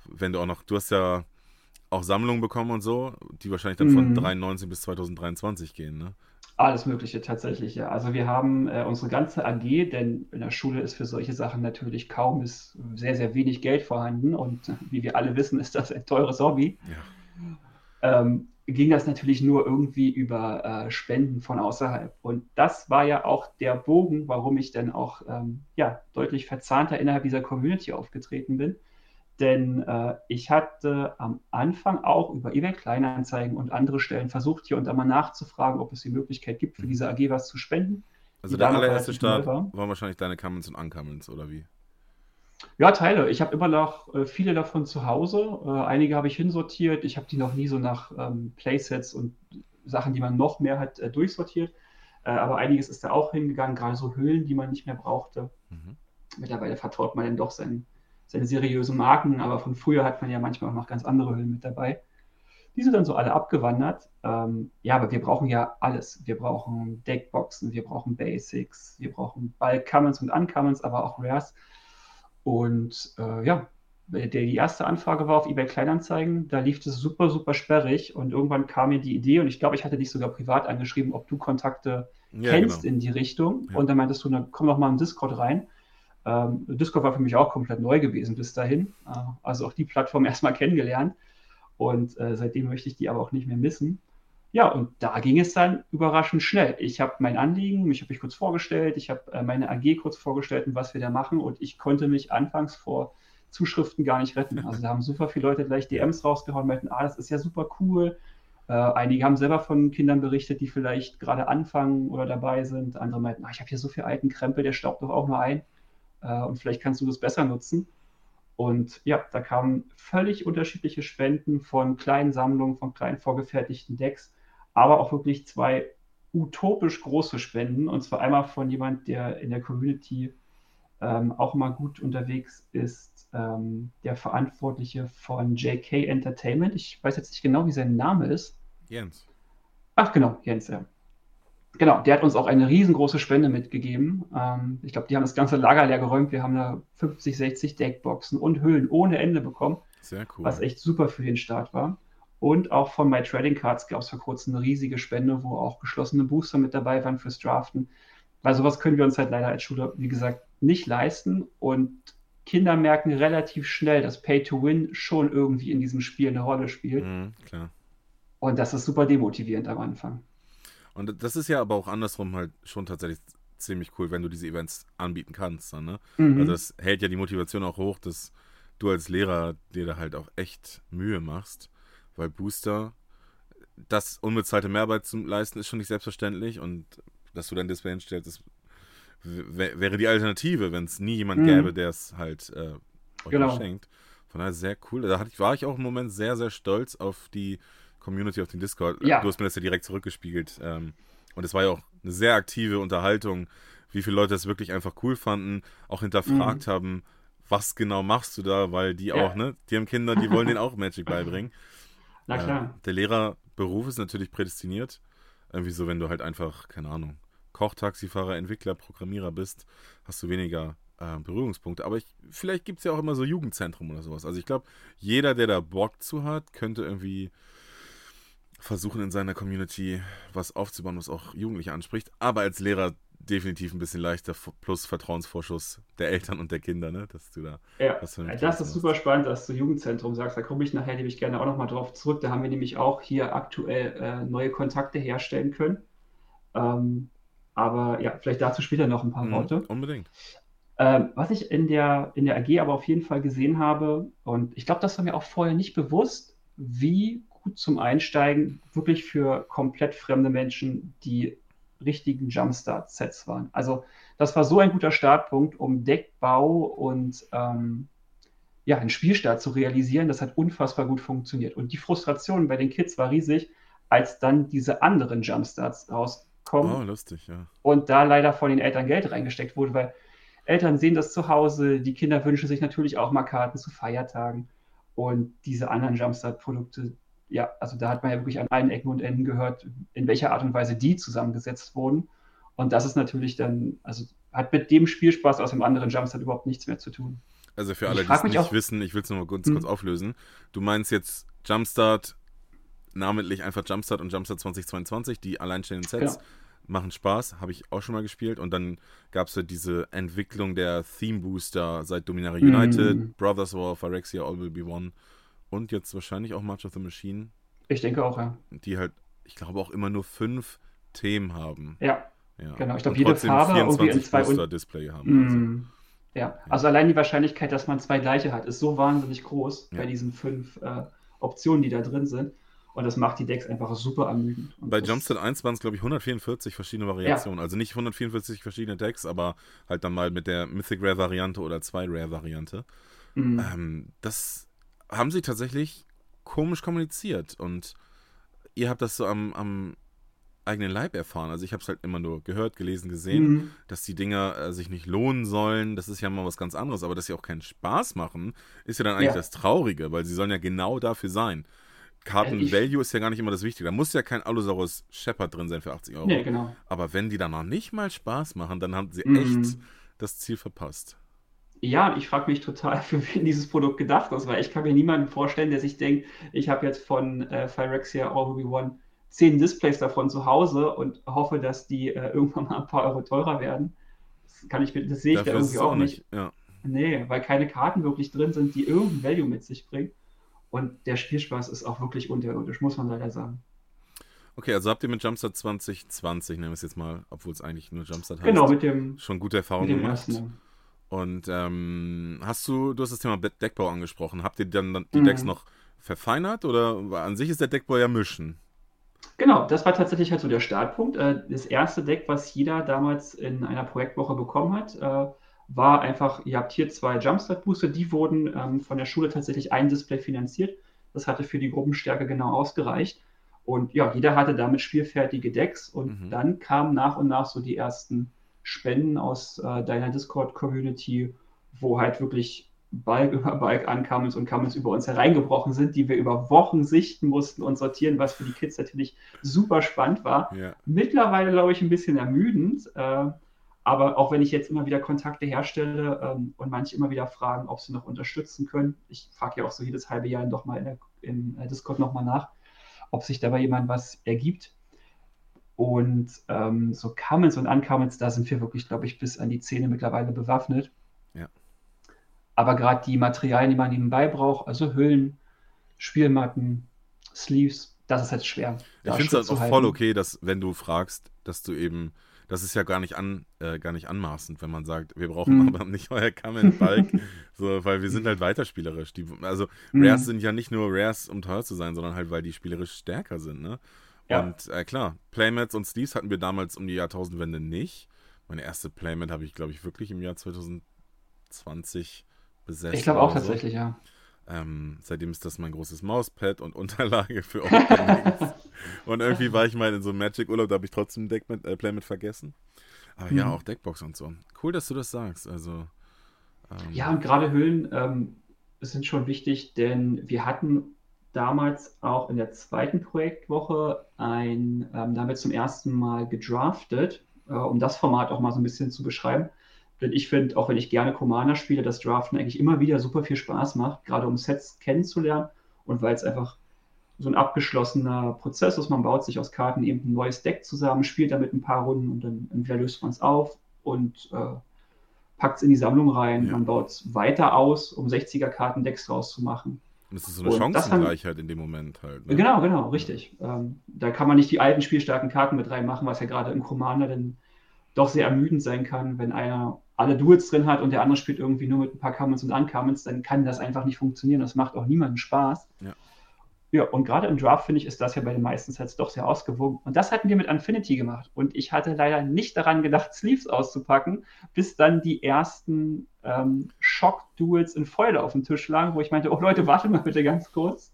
Wenn du auch noch, du hast ja auch Sammlungen bekommen und so, die wahrscheinlich dann von 93 mhm. bis 2023 gehen, ne? Alles Mögliche tatsächlich, ja. Also wir haben äh, unsere ganze AG, denn in der Schule ist für solche Sachen natürlich kaum bis sehr, sehr wenig Geld vorhanden und wie wir alle wissen, ist das ein teures Hobby. Ja. Ähm, ging das natürlich nur irgendwie über äh, Spenden von außerhalb. Und das war ja auch der Bogen, warum ich dann auch ähm, ja, deutlich verzahnter innerhalb dieser Community aufgetreten bin. Denn äh, ich hatte am Anfang auch über eBay Kleinanzeigen und andere Stellen versucht, hier und da mal nachzufragen, ob es die Möglichkeit gibt, für diese AG was zu spenden. Also der allererste Start war. waren wahrscheinlich deine Commons und Uncommons, oder wie? Ja, Teile. Ich habe immer noch äh, viele davon zu Hause. Äh, einige habe ich hinsortiert. Ich habe die noch nie so nach ähm, Playsets und Sachen, die man noch mehr hat, äh, durchsortiert. Äh, aber einiges ist da auch hingegangen, gerade so Hüllen, die man nicht mehr brauchte. Mhm. Mittlerweile vertraut man dann doch seinen, seine seriösen Marken, aber von früher hat man ja manchmal auch noch ganz andere Hüllen mit dabei. Die sind dann so alle abgewandert. Ähm, ja, aber wir brauchen ja alles. Wir brauchen Deckboxen, wir brauchen Basics, wir brauchen Bulk Commons und Uncommons, aber auch Rares. Und äh, ja, der, die erste Anfrage war auf eBay Kleinanzeigen. Da lief es super, super sperrig. Und irgendwann kam mir die Idee, und ich glaube, ich hatte dich sogar privat angeschrieben, ob du Kontakte ja, kennst genau. in die Richtung. Ja. Und dann meintest du, dann komm doch mal in Discord rein. Ähm, Discord war für mich auch komplett neu gewesen bis dahin. Äh, also auch die Plattform erstmal kennengelernt. Und äh, seitdem möchte ich die aber auch nicht mehr missen. Ja, und da ging es dann überraschend schnell. Ich habe mein Anliegen, mich habe ich kurz vorgestellt, ich habe äh, meine AG kurz vorgestellt und was wir da machen und ich konnte mich anfangs vor Zuschriften gar nicht retten. Also da haben super viele Leute gleich DMs rausgehauen, meinten, ah, das ist ja super cool. Äh, einige haben selber von Kindern berichtet, die vielleicht gerade anfangen oder dabei sind. Andere meinten, ah, ich habe hier so viel alten Krempel, der staubt doch auch nur ein äh, und vielleicht kannst du das besser nutzen. Und ja, da kamen völlig unterschiedliche Spenden von kleinen Sammlungen, von kleinen vorgefertigten Decks aber auch wirklich zwei utopisch große Spenden. Und zwar einmal von jemand, der in der Community ähm, auch mal gut unterwegs ist, ähm, der Verantwortliche von JK Entertainment. Ich weiß jetzt nicht genau, wie sein Name ist. Jens. Ach genau, Jens, ja. Genau, der hat uns auch eine riesengroße Spende mitgegeben. Ähm, ich glaube, die haben das ganze Lager leer geräumt. Wir haben da 50, 60 Deckboxen und Hüllen ohne Ende bekommen. Sehr cool. Was echt super für den Start war. Und auch von My Trading Cards gab es vor kurzem eine riesige Spende, wo auch geschlossene Booster mit dabei waren fürs Draften. Weil sowas können wir uns halt leider als Schule, wie gesagt, nicht leisten. Und Kinder merken relativ schnell, dass Pay to Win schon irgendwie in diesem Spiel eine Rolle spielt. Mhm, klar. Und das ist super demotivierend am Anfang. Und das ist ja aber auch andersrum halt schon tatsächlich ziemlich cool, wenn du diese Events anbieten kannst. Dann, ne? mhm. Also das hält ja die Motivation auch hoch, dass du als Lehrer dir da halt auch echt Mühe machst, weil Booster, das unbezahlte Mehrarbeit zu leisten, ist schon nicht selbstverständlich und dass du dein Display hinstellst, das wäre die Alternative, wenn es nie jemand mhm. gäbe, der es halt äh, euch genau. schenkt. Von daher sehr cool. Da ich, war ich auch im Moment sehr, sehr stolz auf die Community auf dem Discord. Ja. Du hast mir das ja direkt zurückgespiegelt. Ähm, und es war ja auch eine sehr aktive Unterhaltung, wie viele Leute es wirklich einfach cool fanden, auch hinterfragt mhm. haben, was genau machst du da, weil die ja. auch, ne, die haben Kinder, die wollen denen auch Magic beibringen. Na klar. Äh, der Lehrerberuf ist natürlich prädestiniert. Irgendwie so, wenn du halt einfach, keine Ahnung, Koch, Taxifahrer, Entwickler, Programmierer bist, hast du weniger äh, Berührungspunkte. Aber ich, vielleicht gibt es ja auch immer so Jugendzentrum oder sowas. Also ich glaube, jeder, der da Bock zu hat, könnte irgendwie versuchen in seiner Community was aufzubauen, was auch Jugendliche anspricht. Aber als Lehrer definitiv ein bisschen leichter, plus Vertrauensvorschuss der Eltern und der Kinder, ne? dass du da ja, Das ist super spannend, dass du Jugendzentrum sagst. Da komme ich nachher nämlich gerne auch nochmal drauf zurück. Da haben wir nämlich auch hier aktuell äh, neue Kontakte herstellen können. Ähm, aber ja, vielleicht dazu später noch ein paar mhm, Worte. Unbedingt. Ähm, was ich in der, in der AG aber auf jeden Fall gesehen habe, und ich glaube, das war mir auch vorher nicht bewusst, wie gut zum Einsteigen wirklich für komplett fremde Menschen die richtigen Jumpstart-Sets waren. Also das war so ein guter Startpunkt, um Deckbau und ähm, ja, einen Spielstart zu realisieren. Das hat unfassbar gut funktioniert. Und die Frustration bei den Kids war riesig, als dann diese anderen Jumpstarts rauskommen. Oh, lustig, ja. Und da leider von den Eltern Geld reingesteckt wurde, weil Eltern sehen das zu Hause, die Kinder wünschen sich natürlich auch mal Karten zu Feiertagen. Und diese anderen Jumpstart-Produkte, ja, also da hat man ja wirklich an allen Ecken und Enden gehört, in welcher Art und Weise die zusammengesetzt wurden. Und das ist natürlich dann, also hat mit dem Spielspaß aus dem anderen Jumpstart überhaupt nichts mehr zu tun. Also für alle, die es nicht auch, wissen, ich will es nochmal kurz, hm. kurz auflösen. Du meinst jetzt Jumpstart, namentlich einfach Jumpstart und Jumpstart 2022, die alleinstehenden Sets. Genau. Machen Spaß, habe ich auch schon mal gespielt. Und dann gab es ja diese Entwicklung der Theme Booster seit Dominaria United, mm. Brothers War, Phyrexia, All Will Be One und jetzt wahrscheinlich auch March of the Machine. Ich denke auch, ja. Die halt, ich glaube, auch immer nur fünf Themen haben. Ja. ja. Genau, ich glaube, jede Farbe irgendwie in zwei und Display haben. Mm. Also. Ja. ja. also allein die Wahrscheinlichkeit, dass man zwei gleiche hat, ist so wahnsinnig groß ja. bei diesen fünf äh, Optionen, die da drin sind. Und das macht die Decks einfach super ermüdend. Und Bei Jumpstart 1 waren es, glaube ich, 144 verschiedene Variationen. Ja. Also nicht 144 verschiedene Decks, aber halt dann mal mit der Mythic Rare Variante oder zwei Rare Variante. Mhm. Ähm, das haben sie tatsächlich komisch kommuniziert und ihr habt das so am, am eigenen Leib erfahren. Also ich habe es halt immer nur gehört, gelesen, gesehen, mhm. dass die Dinger äh, sich nicht lohnen sollen. Das ist ja mal was ganz anderes, aber dass sie auch keinen Spaß machen, ist ja dann eigentlich ja. das Traurige, weil sie sollen ja genau dafür sein. Karten-Value ist ja gar nicht immer das Wichtige. Da muss ja kein Allosaurus Shepard drin sein für 80 Euro. Nee, genau. Aber wenn die dann noch nicht mal Spaß machen, dann haben sie mhm. echt das Ziel verpasst. Ja, ich frage mich total, für wen dieses Produkt gedacht ist, weil ich kann mir niemanden vorstellen, der sich denkt, ich habe jetzt von äh, Phyrexia All One zehn Displays davon zu Hause und hoffe, dass die äh, irgendwann mal ein paar Euro teurer werden. Das kann ich das sehe ich Dafür da irgendwie auch nicht. nicht. Ja. Nee, weil keine Karten wirklich drin sind, die irgendein Value mit sich bringen. Und der Spielspaß ist auch wirklich unterirdisch, muss man leider sagen. Okay, also habt ihr mit Jumpstart 2020, nehmen wir es jetzt mal, obwohl es eigentlich nur Jumpstart heißt, genau, mit dem, schon gute Erfahrungen gemacht. Ersten, und ähm, hast du, du hast das Thema Deckbau angesprochen. Habt ihr dann die mhm. Decks noch verfeinert oder an sich ist der Deckbau ja mischen? Genau, das war tatsächlich halt so der Startpunkt. Äh, das erste Deck, was jeder damals in einer Projektwoche bekommen hat, äh, war einfach, ihr habt hier zwei Jumpstart-Booster, die wurden ähm, von der Schule tatsächlich ein Display finanziert. Das hatte für die Gruppenstärke genau ausgereicht. Und ja, jeder hatte damit spielfertige Decks und mhm. dann kamen nach und nach so die ersten Spenden aus äh, deiner Discord-Community, wo halt wirklich Balk über Balk Uncommons und Commons über uns hereingebrochen sind, die wir über Wochen sichten mussten und sortieren, was für die Kids natürlich super spannend war. Ja. Mittlerweile, glaube ich, ein bisschen ermüdend. Äh, aber auch wenn ich jetzt immer wieder Kontakte herstelle ähm, und manche immer wieder fragen, ob sie noch unterstützen können, ich frage ja auch so jedes halbe Jahr doch mal in der, im äh, Discord nochmal nach, ob sich dabei jemand was ergibt. Und ähm, so Commons und Uncommons, da sind wir wirklich, glaube ich, bis an die Zähne mittlerweile bewaffnet. Ja. Aber gerade die Materialien, die man nebenbei braucht, also Hüllen, Spielmatten, Sleeves, das ist jetzt schwer. Ich finde es auch voll okay, dass, wenn du fragst, dass du eben das ist ja gar nicht, an, äh, gar nicht anmaßend, wenn man sagt, wir brauchen hm. aber nicht euer Come Bulk, so, weil wir sind halt weiterspielerisch. Die, also hm. Rares sind ja nicht nur Rares, um teuer zu sein, sondern halt, weil die spielerisch stärker sind, ne? Ja. Und äh, klar, Playmats und Sleeves hatten wir damals um die Jahrtausendwende nicht. Meine erste Playmat habe ich, glaube ich, wirklich im Jahr 2020 besessen. Ich glaube auch so. tatsächlich, ja. Ähm, seitdem ist das mein großes Mauspad und Unterlage für Openings. und irgendwie war ich mal in so einem Magic-Urlaub, da habe ich trotzdem Deck mit, äh, Play mit vergessen. Aber mhm. ja, auch Deckbox und so. Cool, dass du das sagst. Also, ähm, ja, und gerade Hüllen ähm, sind schon wichtig, denn wir hatten damals auch in der zweiten Projektwoche ein, ähm, da haben wir zum ersten Mal gedraftet, äh, um das Format auch mal so ein bisschen zu beschreiben. Denn ich finde, auch wenn ich gerne Commander spiele, dass Draften eigentlich immer wieder super viel Spaß macht, gerade um Sets kennenzulernen und weil es einfach so ein abgeschlossener Prozess ist. Man baut sich aus Karten eben ein neues Deck zusammen, spielt damit ein paar Runden und dann entweder löst man es auf und äh, packt es in die Sammlung rein. Ja. Man baut es weiter aus, um 60er-Karten-Decks draus zu machen. Und das ist so eine Chancengleichheit in dem Moment halt. Ne? Genau, genau, richtig. Ähm, da kann man nicht die alten spielstarken Karten mit reinmachen, was ja gerade im Commander dann doch sehr ermüdend sein kann, wenn einer alle Duels drin hat und der andere spielt irgendwie nur mit ein paar Commons und Uncommons, dann kann das einfach nicht funktionieren. Das macht auch niemandem Spaß. Ja. Ja, und gerade im Draft finde ich, ist das ja bei den meisten Sets doch sehr ausgewogen. Und das hatten wir mit Infinity gemacht. Und ich hatte leider nicht daran gedacht, Sleeves auszupacken, bis dann die ersten ähm, Shock-Duels in Foil auf dem Tisch lagen, wo ich meinte, oh Leute, wartet mal bitte ganz kurz.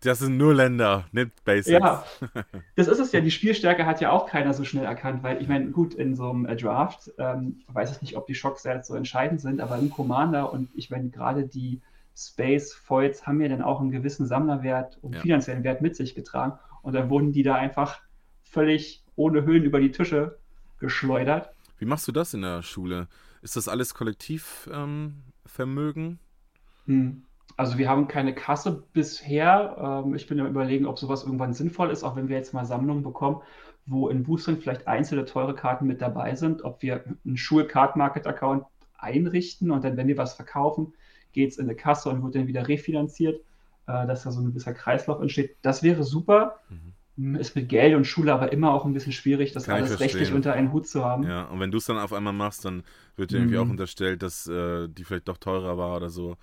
Das sind nur Länder, nimmt Basics. Ja, das ist es ja. Die Spielstärke hat ja auch keiner so schnell erkannt, weil ich meine, gut, in so einem äh, Draft ähm, weiß ich nicht, ob die Schocksets so entscheidend sind, aber im Commander und ich meine, gerade die Space Foils haben ja dann auch einen gewissen Sammlerwert und ja. finanziellen Wert mit sich getragen und dann wurden die da einfach völlig ohne Höhen über die Tische geschleudert. Wie machst du das in der Schule? Ist das alles Kollektivvermögen? Ähm, hm. Also wir haben keine Kasse bisher. Ähm, ich bin am überlegen, ob sowas irgendwann sinnvoll ist, auch wenn wir jetzt mal Sammlungen bekommen, wo in Boostern vielleicht einzelne teure Karten mit dabei sind, ob wir einen Schul-Card-Market-Account einrichten und dann, wenn wir was verkaufen, geht es in eine Kasse und wird dann wieder refinanziert, äh, dass da so ein gewisser Kreislauf entsteht. Das wäre super. Mhm. Hm, ist mit Geld und Schule aber immer auch ein bisschen schwierig, das Kann alles rechtlich unter einen Hut zu haben. Ja, und wenn du es dann auf einmal machst, dann wird dir irgendwie mhm. auch unterstellt, dass äh, die vielleicht doch teurer war oder so.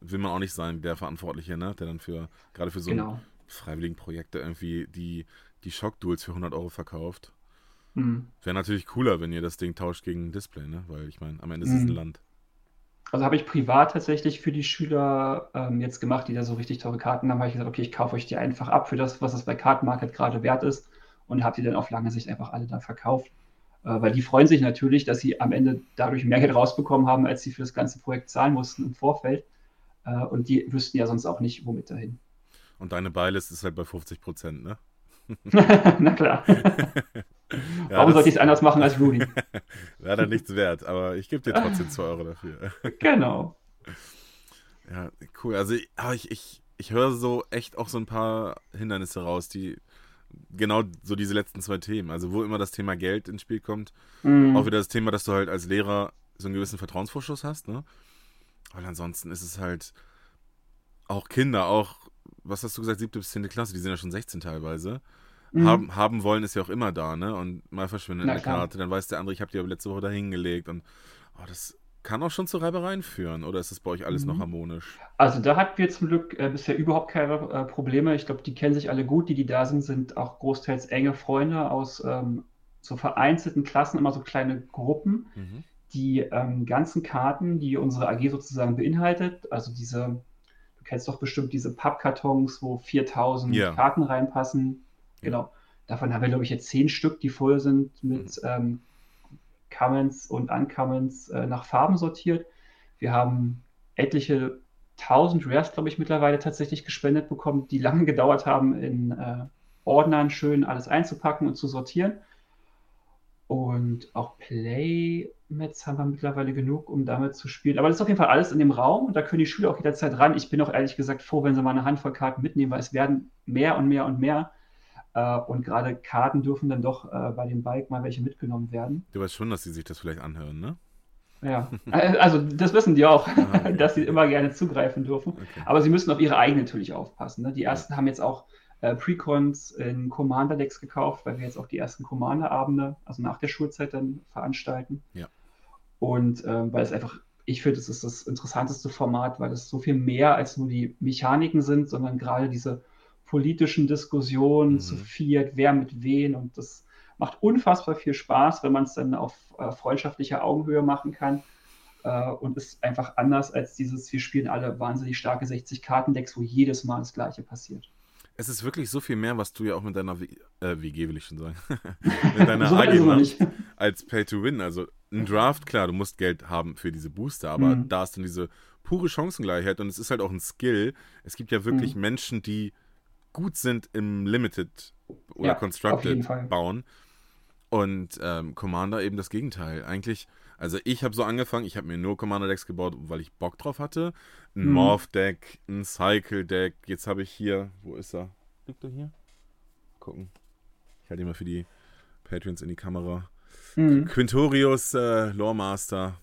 Will man auch nicht sein, der Verantwortliche, ne? der dann für, gerade für so genau. freiwilligen Projekte irgendwie die, die Shock-Duels für 100 Euro verkauft. Mhm. Wäre natürlich cooler, wenn ihr das Ding tauscht gegen ein Display, ne? weil ich meine, am Ende ist es ein mhm. Land. Also habe ich privat tatsächlich für die Schüler ähm, jetzt gemacht, die da so richtig teure Karten haben, habe ich gesagt, okay, ich kaufe euch die einfach ab für das, was es bei Kartenmarket gerade wert ist und habe die dann auf lange Sicht einfach alle da verkauft. Äh, weil die freuen sich natürlich, dass sie am Ende dadurch mehr Geld rausbekommen haben, als sie für das ganze Projekt zahlen mussten im Vorfeld. Äh, und die wüssten ja sonst auch nicht, womit dahin. Und deine Beilist ist halt bei 50 Prozent, ne? Na klar. Ja, Warum sollte ich es anders machen als Rudy? Dann nichts wert, aber ich gebe dir trotzdem 2 Euro dafür. genau. Ja, cool. Also ich, ich, ich höre so echt auch so ein paar Hindernisse raus, die genau so diese letzten zwei Themen. Also wo immer das Thema Geld ins Spiel kommt, mm. auch wieder das Thema, dass du halt als Lehrer so einen gewissen Vertrauensvorschuss hast, ne? Weil ansonsten ist es halt auch Kinder, auch, was hast du gesagt, siebte bis zehnte Klasse, die sind ja schon 16 teilweise mhm. haben, haben wollen ist ja auch immer da, ne? Und mal verschwindet eine Karte, dann weiß der andere, ich habe die aber letzte Woche da hingelegt und oh, das kann auch schon zu Reibereien führen oder ist das bei euch alles mhm. noch harmonisch? Also da hatten wir zum Glück äh, bisher überhaupt keine äh, Probleme. Ich glaube, die kennen sich alle gut, die, die da sind, sind auch großteils enge Freunde aus ähm, so vereinzelten Klassen, immer so kleine Gruppen. Mhm. Die ähm, ganzen Karten, die unsere AG sozusagen beinhaltet, also diese, du kennst doch bestimmt diese Pappkartons, wo 4000 yeah. Karten reinpassen, Genau. Davon haben wir, glaube ich, jetzt zehn Stück, die voll sind mit mhm. ähm, Commons und Uncommons äh, nach Farben sortiert. Wir haben etliche tausend Rares, glaube ich, mittlerweile tatsächlich gespendet bekommen, die lange gedauert haben, in äh, Ordnern schön alles einzupacken und zu sortieren. Und auch Playmats haben wir mittlerweile genug, um damit zu spielen. Aber das ist auf jeden Fall alles in dem Raum und da können die Schüler auch jederzeit ran. Ich bin auch ehrlich gesagt froh, wenn sie mal eine Handvoll Karten mitnehmen, weil es werden mehr und mehr und mehr. Äh, und gerade Karten dürfen dann doch äh, bei dem Bike mal welche mitgenommen werden. Du weißt schon, dass sie sich das vielleicht anhören, ne? Ja, äh, also das wissen die auch, ah, okay. dass sie immer gerne zugreifen dürfen. Okay. Aber sie müssen auf ihre eigenen natürlich aufpassen. Ne? Die ersten ja. haben jetzt auch äh, Precons in Commander-Decks gekauft, weil wir jetzt auch die ersten Commander-Abende, also nach der Schulzeit dann veranstalten. Ja. Und ähm, weil es einfach, ich finde, es ist das interessanteste Format, weil es so viel mehr als nur die Mechaniken sind, sondern gerade diese politischen Diskussionen mhm. zu viert, wer mit wen und das macht unfassbar viel Spaß, wenn man es dann auf äh, freundschaftlicher Augenhöhe machen kann äh, und ist einfach anders als dieses, wir spielen alle wahnsinnig starke 60-Karten-Decks, wo jedes Mal das Gleiche passiert. Es ist wirklich so viel mehr, was du ja auch mit deiner w äh, WG, will ich schon sagen, mit deiner so AG machst, als Pay to Win. Also ein Draft, klar, du musst Geld haben für diese Booster, aber mhm. da ist dann diese pure Chancengleichheit und es ist halt auch ein Skill. Es gibt ja wirklich mhm. Menschen, die gut sind im Limited oder ja, Constructed bauen. Und ähm, Commander eben das Gegenteil. Eigentlich, also ich habe so angefangen, ich habe mir nur Commander-Decks gebaut, weil ich Bock drauf hatte. Ein hm. Morph-Deck, ein Cycle-Deck. Jetzt habe ich hier, wo ist er? Liegt er hier? Gucken. Ich halte ihn mal für die Patreons in die Kamera. Mhm. Quintorius äh, Loremaster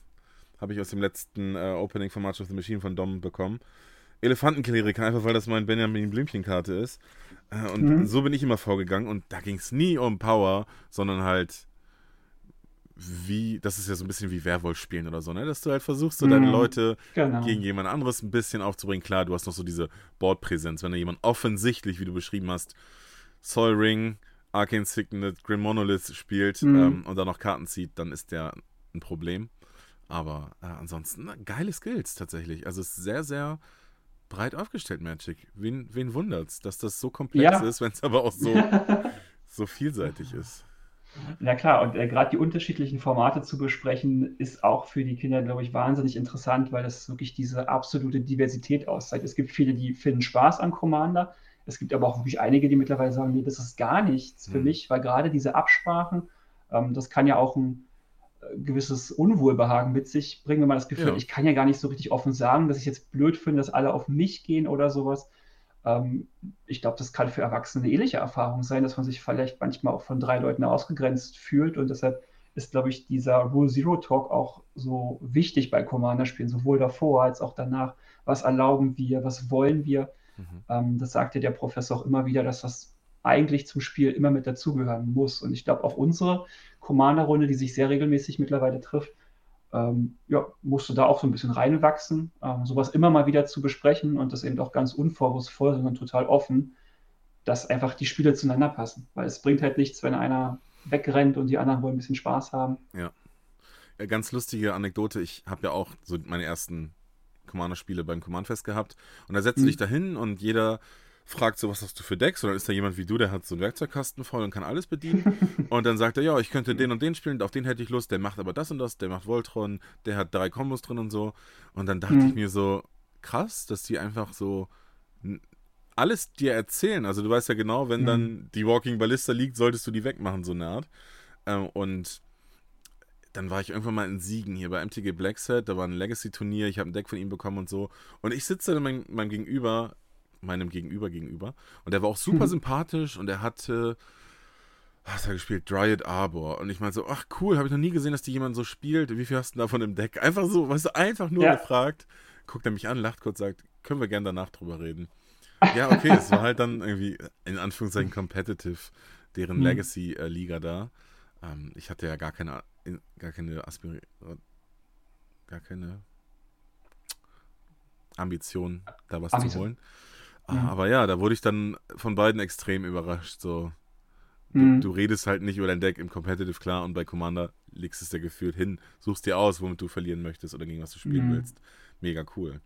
habe ich aus dem letzten äh, Opening von March of the Machine von Dom bekommen. Elefantenkleriker, einfach weil das mein Benjamin Blümchenkarte ist. Äh, und mhm. so bin ich immer vorgegangen und da ging es nie um Power, sondern halt wie, das ist ja so ein bisschen wie Werwolf spielen oder so, ne? Dass du halt versuchst, so mhm. deine Leute genau. gegen jemand anderes ein bisschen aufzubringen. Klar, du hast noch so diese Boardpräsenz. Wenn da jemand offensichtlich, wie du beschrieben hast, Soul Ring, Arcane Signet, Grim Monolith spielt mhm. ähm, und dann noch Karten zieht, dann ist der ein Problem. Aber äh, ansonsten, na, geile Skills tatsächlich. Also es ist sehr, sehr breit aufgestellt, Magic. Wen, wen es, dass das so komplex ja. ist, wenn es aber auch so, so vielseitig ist. Na klar, und äh, gerade die unterschiedlichen Formate zu besprechen, ist auch für die Kinder, glaube ich, wahnsinnig interessant, weil das wirklich diese absolute Diversität auszeigt. Es gibt viele, die finden Spaß an Commander. Es gibt aber auch wirklich einige, die mittlerweile sagen, nee, das ist gar nichts für mhm. mich, weil gerade diese Absprachen, ähm, das kann ja auch ein gewisses Unwohlbehagen mit sich bringen, wenn man das Gefühl ja. hat, ich kann ja gar nicht so richtig offen sagen, dass ich jetzt blöd finde, dass alle auf mich gehen oder sowas. Ähm, ich glaube, das kann für Erwachsene eine ähnliche Erfahrung sein, dass man sich vielleicht manchmal auch von drei Leuten ausgegrenzt fühlt und deshalb ist, glaube ich, dieser Rule Zero Talk auch so wichtig bei Commander-Spielen, sowohl davor als auch danach. Was erlauben wir, was wollen wir? Mhm. Ähm, das sagte der Professor auch immer wieder, dass das eigentlich zum Spiel immer mit dazugehören muss. Und ich glaube, auch unsere Commander-Runde, die sich sehr regelmäßig mittlerweile trifft, ähm, ja, musste da auch so ein bisschen reinwachsen, ähm, sowas immer mal wieder zu besprechen und das eben auch ganz unvorwurfsvoll, sondern total offen, dass einfach die Spiele zueinander passen. Weil es bringt halt nichts, wenn einer wegrennt und die anderen wollen ein bisschen Spaß haben. Ja. ja ganz lustige Anekdote. Ich habe ja auch so meine ersten Commander-Spiele beim Command-Fest gehabt und da setzt du hm. dich dahin und jeder fragt so, was hast du für Decks? Und dann ist da jemand wie du, der hat so einen Werkzeugkasten voll und kann alles bedienen. und dann sagt er, ja, ich könnte den und den spielen, auf den hätte ich Lust, der macht aber das und das, der macht Voltron, der hat drei Kombos drin und so. Und dann dachte mhm. ich mir so, krass, dass die einfach so alles dir erzählen. Also du weißt ja genau, wenn mhm. dann die Walking Ballista liegt, solltest du die wegmachen, so eine Art. Ähm, und dann war ich irgendwann mal in Siegen hier bei MTG Blackset, da war ein Legacy-Turnier, ich habe ein Deck von ihm bekommen und so. Und ich sitze dann mein, meinem Gegenüber meinem Gegenüber gegenüber. Und der war auch super mhm. sympathisch und er hatte, was hat er gespielt? Dryad Arbor. Und ich meinte so, ach cool, habe ich noch nie gesehen, dass die jemand so spielt. Wie viel hast du davon im Deck? Einfach so, weißt du, einfach nur ja. gefragt. Guckt er mich an, lacht kurz, sagt, können wir gerne danach drüber reden. Ja, okay, es war halt dann irgendwie, in Anführungszeichen, competitive, deren mhm. Legacy-Liga da. Ähm, ich hatte ja gar keine, gar keine Aspir gar keine Ambition, da was Ambition. zu holen. Mhm. Aber ja, da wurde ich dann von beiden extrem überrascht. So, du, mhm. du, redest halt nicht über dein Deck im Competitive klar und bei Commander legst es dir gefühlt hin, suchst dir aus, womit du verlieren möchtest oder gegen was du spielen mhm. willst. Mega cool.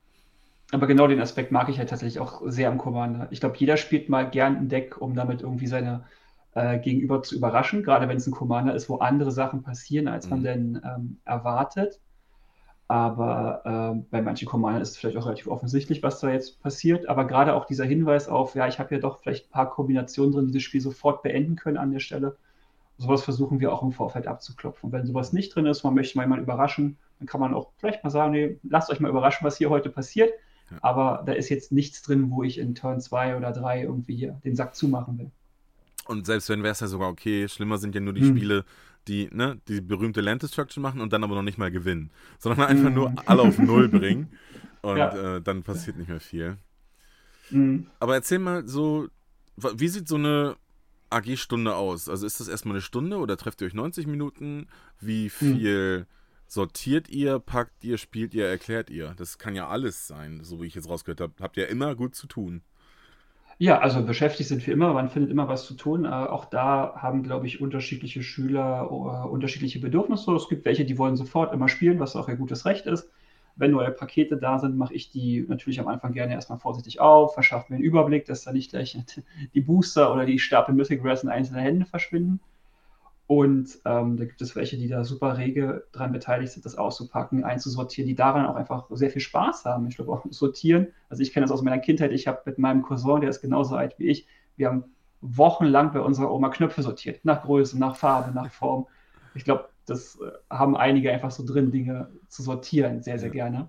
Aber genau den Aspekt mag ich halt tatsächlich auch sehr am Commander. Ich glaube, jeder spielt mal gern ein Deck, um damit irgendwie seine äh, Gegenüber zu überraschen, gerade wenn es ein Commander ist, wo andere Sachen passieren, als man mhm. denn ähm, erwartet. Aber äh, bei manchen Commandern ist es vielleicht auch relativ offensichtlich, was da jetzt passiert. Aber gerade auch dieser Hinweis auf, ja, ich habe ja doch vielleicht ein paar Kombinationen drin, die das Spiel sofort beenden können an der Stelle. Sowas versuchen wir auch im Vorfeld abzuklopfen. Und wenn sowas nicht drin ist, man möchte mal jemanden überraschen, dann kann man auch vielleicht mal sagen, nee, lasst euch mal überraschen, was hier heute passiert. Ja. Aber da ist jetzt nichts drin, wo ich in Turn 2 oder 3 irgendwie hier den Sack zumachen will. Und selbst wenn wäre es ja sogar okay, schlimmer sind ja nur die hm. Spiele, die ne, die berühmte Land Destruction machen und dann aber noch nicht mal gewinnen, sondern einfach mhm. nur alle auf Null bringen und ja. äh, dann passiert nicht mehr viel. Mhm. Aber erzähl mal so, wie sieht so eine AG-Stunde aus? Also ist das erstmal eine Stunde oder trefft ihr euch 90 Minuten? Wie mhm. viel mhm. sortiert ihr, packt ihr, spielt ihr, erklärt ihr? Das kann ja alles sein, so wie ich jetzt rausgehört habe. Habt ihr immer gut zu tun. Ja, also beschäftigt sind wir immer, man findet immer was zu tun. Äh, auch da haben, glaube ich, unterschiedliche Schüler äh, unterschiedliche Bedürfnisse. Es gibt welche, die wollen sofort immer spielen, was auch ihr gutes Recht ist. Wenn neue Pakete da sind, mache ich die natürlich am Anfang gerne erstmal vorsichtig auf, verschaffe mir einen Überblick, dass da nicht gleich die Booster oder die Stapel Mythic Grass in einzelne Hände verschwinden. Und ähm, da gibt es welche, die da super rege dran beteiligt sind, das auszupacken, einzusortieren, die daran auch einfach sehr viel Spaß haben. Ich glaube auch sortieren. Also ich kenne das aus meiner Kindheit. Ich habe mit meinem Cousin, der ist genauso alt wie ich, wir haben wochenlang bei unserer Oma Knöpfe sortiert. Nach Größe, nach Farbe, nach Form. Ich glaube, das äh, haben einige einfach so drin, Dinge zu sortieren, sehr, sehr gerne.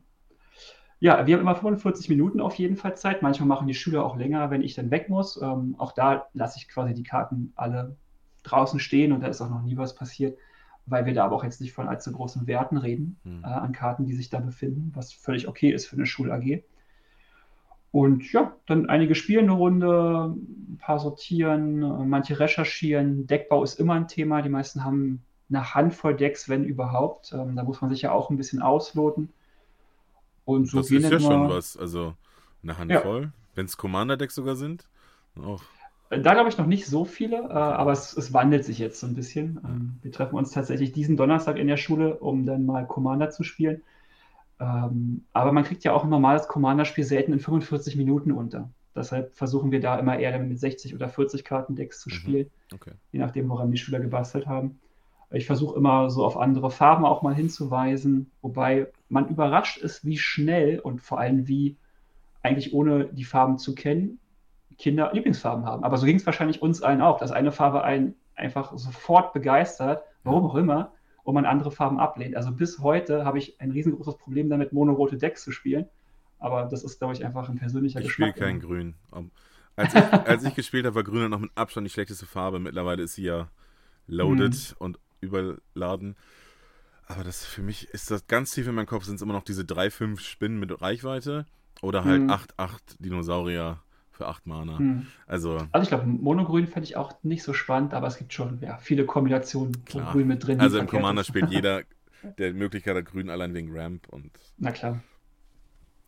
Ja, wir haben immer 45 Minuten auf jeden Fall Zeit. Manchmal machen die Schüler auch länger, wenn ich dann weg muss. Ähm, auch da lasse ich quasi die Karten alle draußen stehen und da ist auch noch nie was passiert, weil wir da aber auch jetzt nicht von allzu großen Werten reden mhm. äh, an Karten, die sich da befinden, was völlig okay ist für eine Schul-AG. Und ja, dann einige spielen eine Runde, ein paar sortieren, manche recherchieren. Deckbau ist immer ein Thema. Die meisten haben eine Handvoll Decks, wenn überhaupt. Ähm, da muss man sich ja auch ein bisschen ausloten. Und so das ist ja schon was. Also eine Handvoll, ja. wenn es Commander-Decks sogar sind. Auch. Da glaube ich noch nicht so viele, äh, aber es, es, wandelt sich jetzt so ein bisschen. Ähm, wir treffen uns tatsächlich diesen Donnerstag in der Schule, um dann mal Commander zu spielen. Ähm, aber man kriegt ja auch ein normales Commander-Spiel selten in 45 Minuten unter. Deshalb versuchen wir da immer eher mit 60 oder 40 Kartendecks zu mhm. spielen, okay. je nachdem, woran die Schüler gebastelt haben. Ich versuche immer so auf andere Farben auch mal hinzuweisen, wobei man überrascht ist, wie schnell und vor allem wie eigentlich ohne die Farben zu kennen, Kinder Lieblingsfarben haben. Aber so ging es wahrscheinlich uns allen auch, dass eine Farbe einen einfach sofort begeistert, warum auch immer, und man andere Farben ablehnt. Also bis heute habe ich ein riesengroßes Problem damit, monorote Decks zu spielen. Aber das ist, glaube ich, einfach ein persönlicher ich Geschmack. Ich spiele kein Grün. Als ich, als ich gespielt habe, war Grün noch mit Abstand die schlechteste Farbe. Mittlerweile ist sie ja loaded hm. und überladen. Aber das für mich ist das ganz tief in meinem Kopf sind es immer noch diese 3-5 Spinnen mit Reichweite oder halt 8-8 hm. Dinosaurier für 8 Mana. Hm. Also, also ich glaube, Monogrün fände ich auch nicht so spannend, aber es gibt schon ja, viele Kombinationen klar. Grün mit drin. Also im Commander spielt jeder der Möglichkeit hat Grün allein wegen Ramp und. Na klar.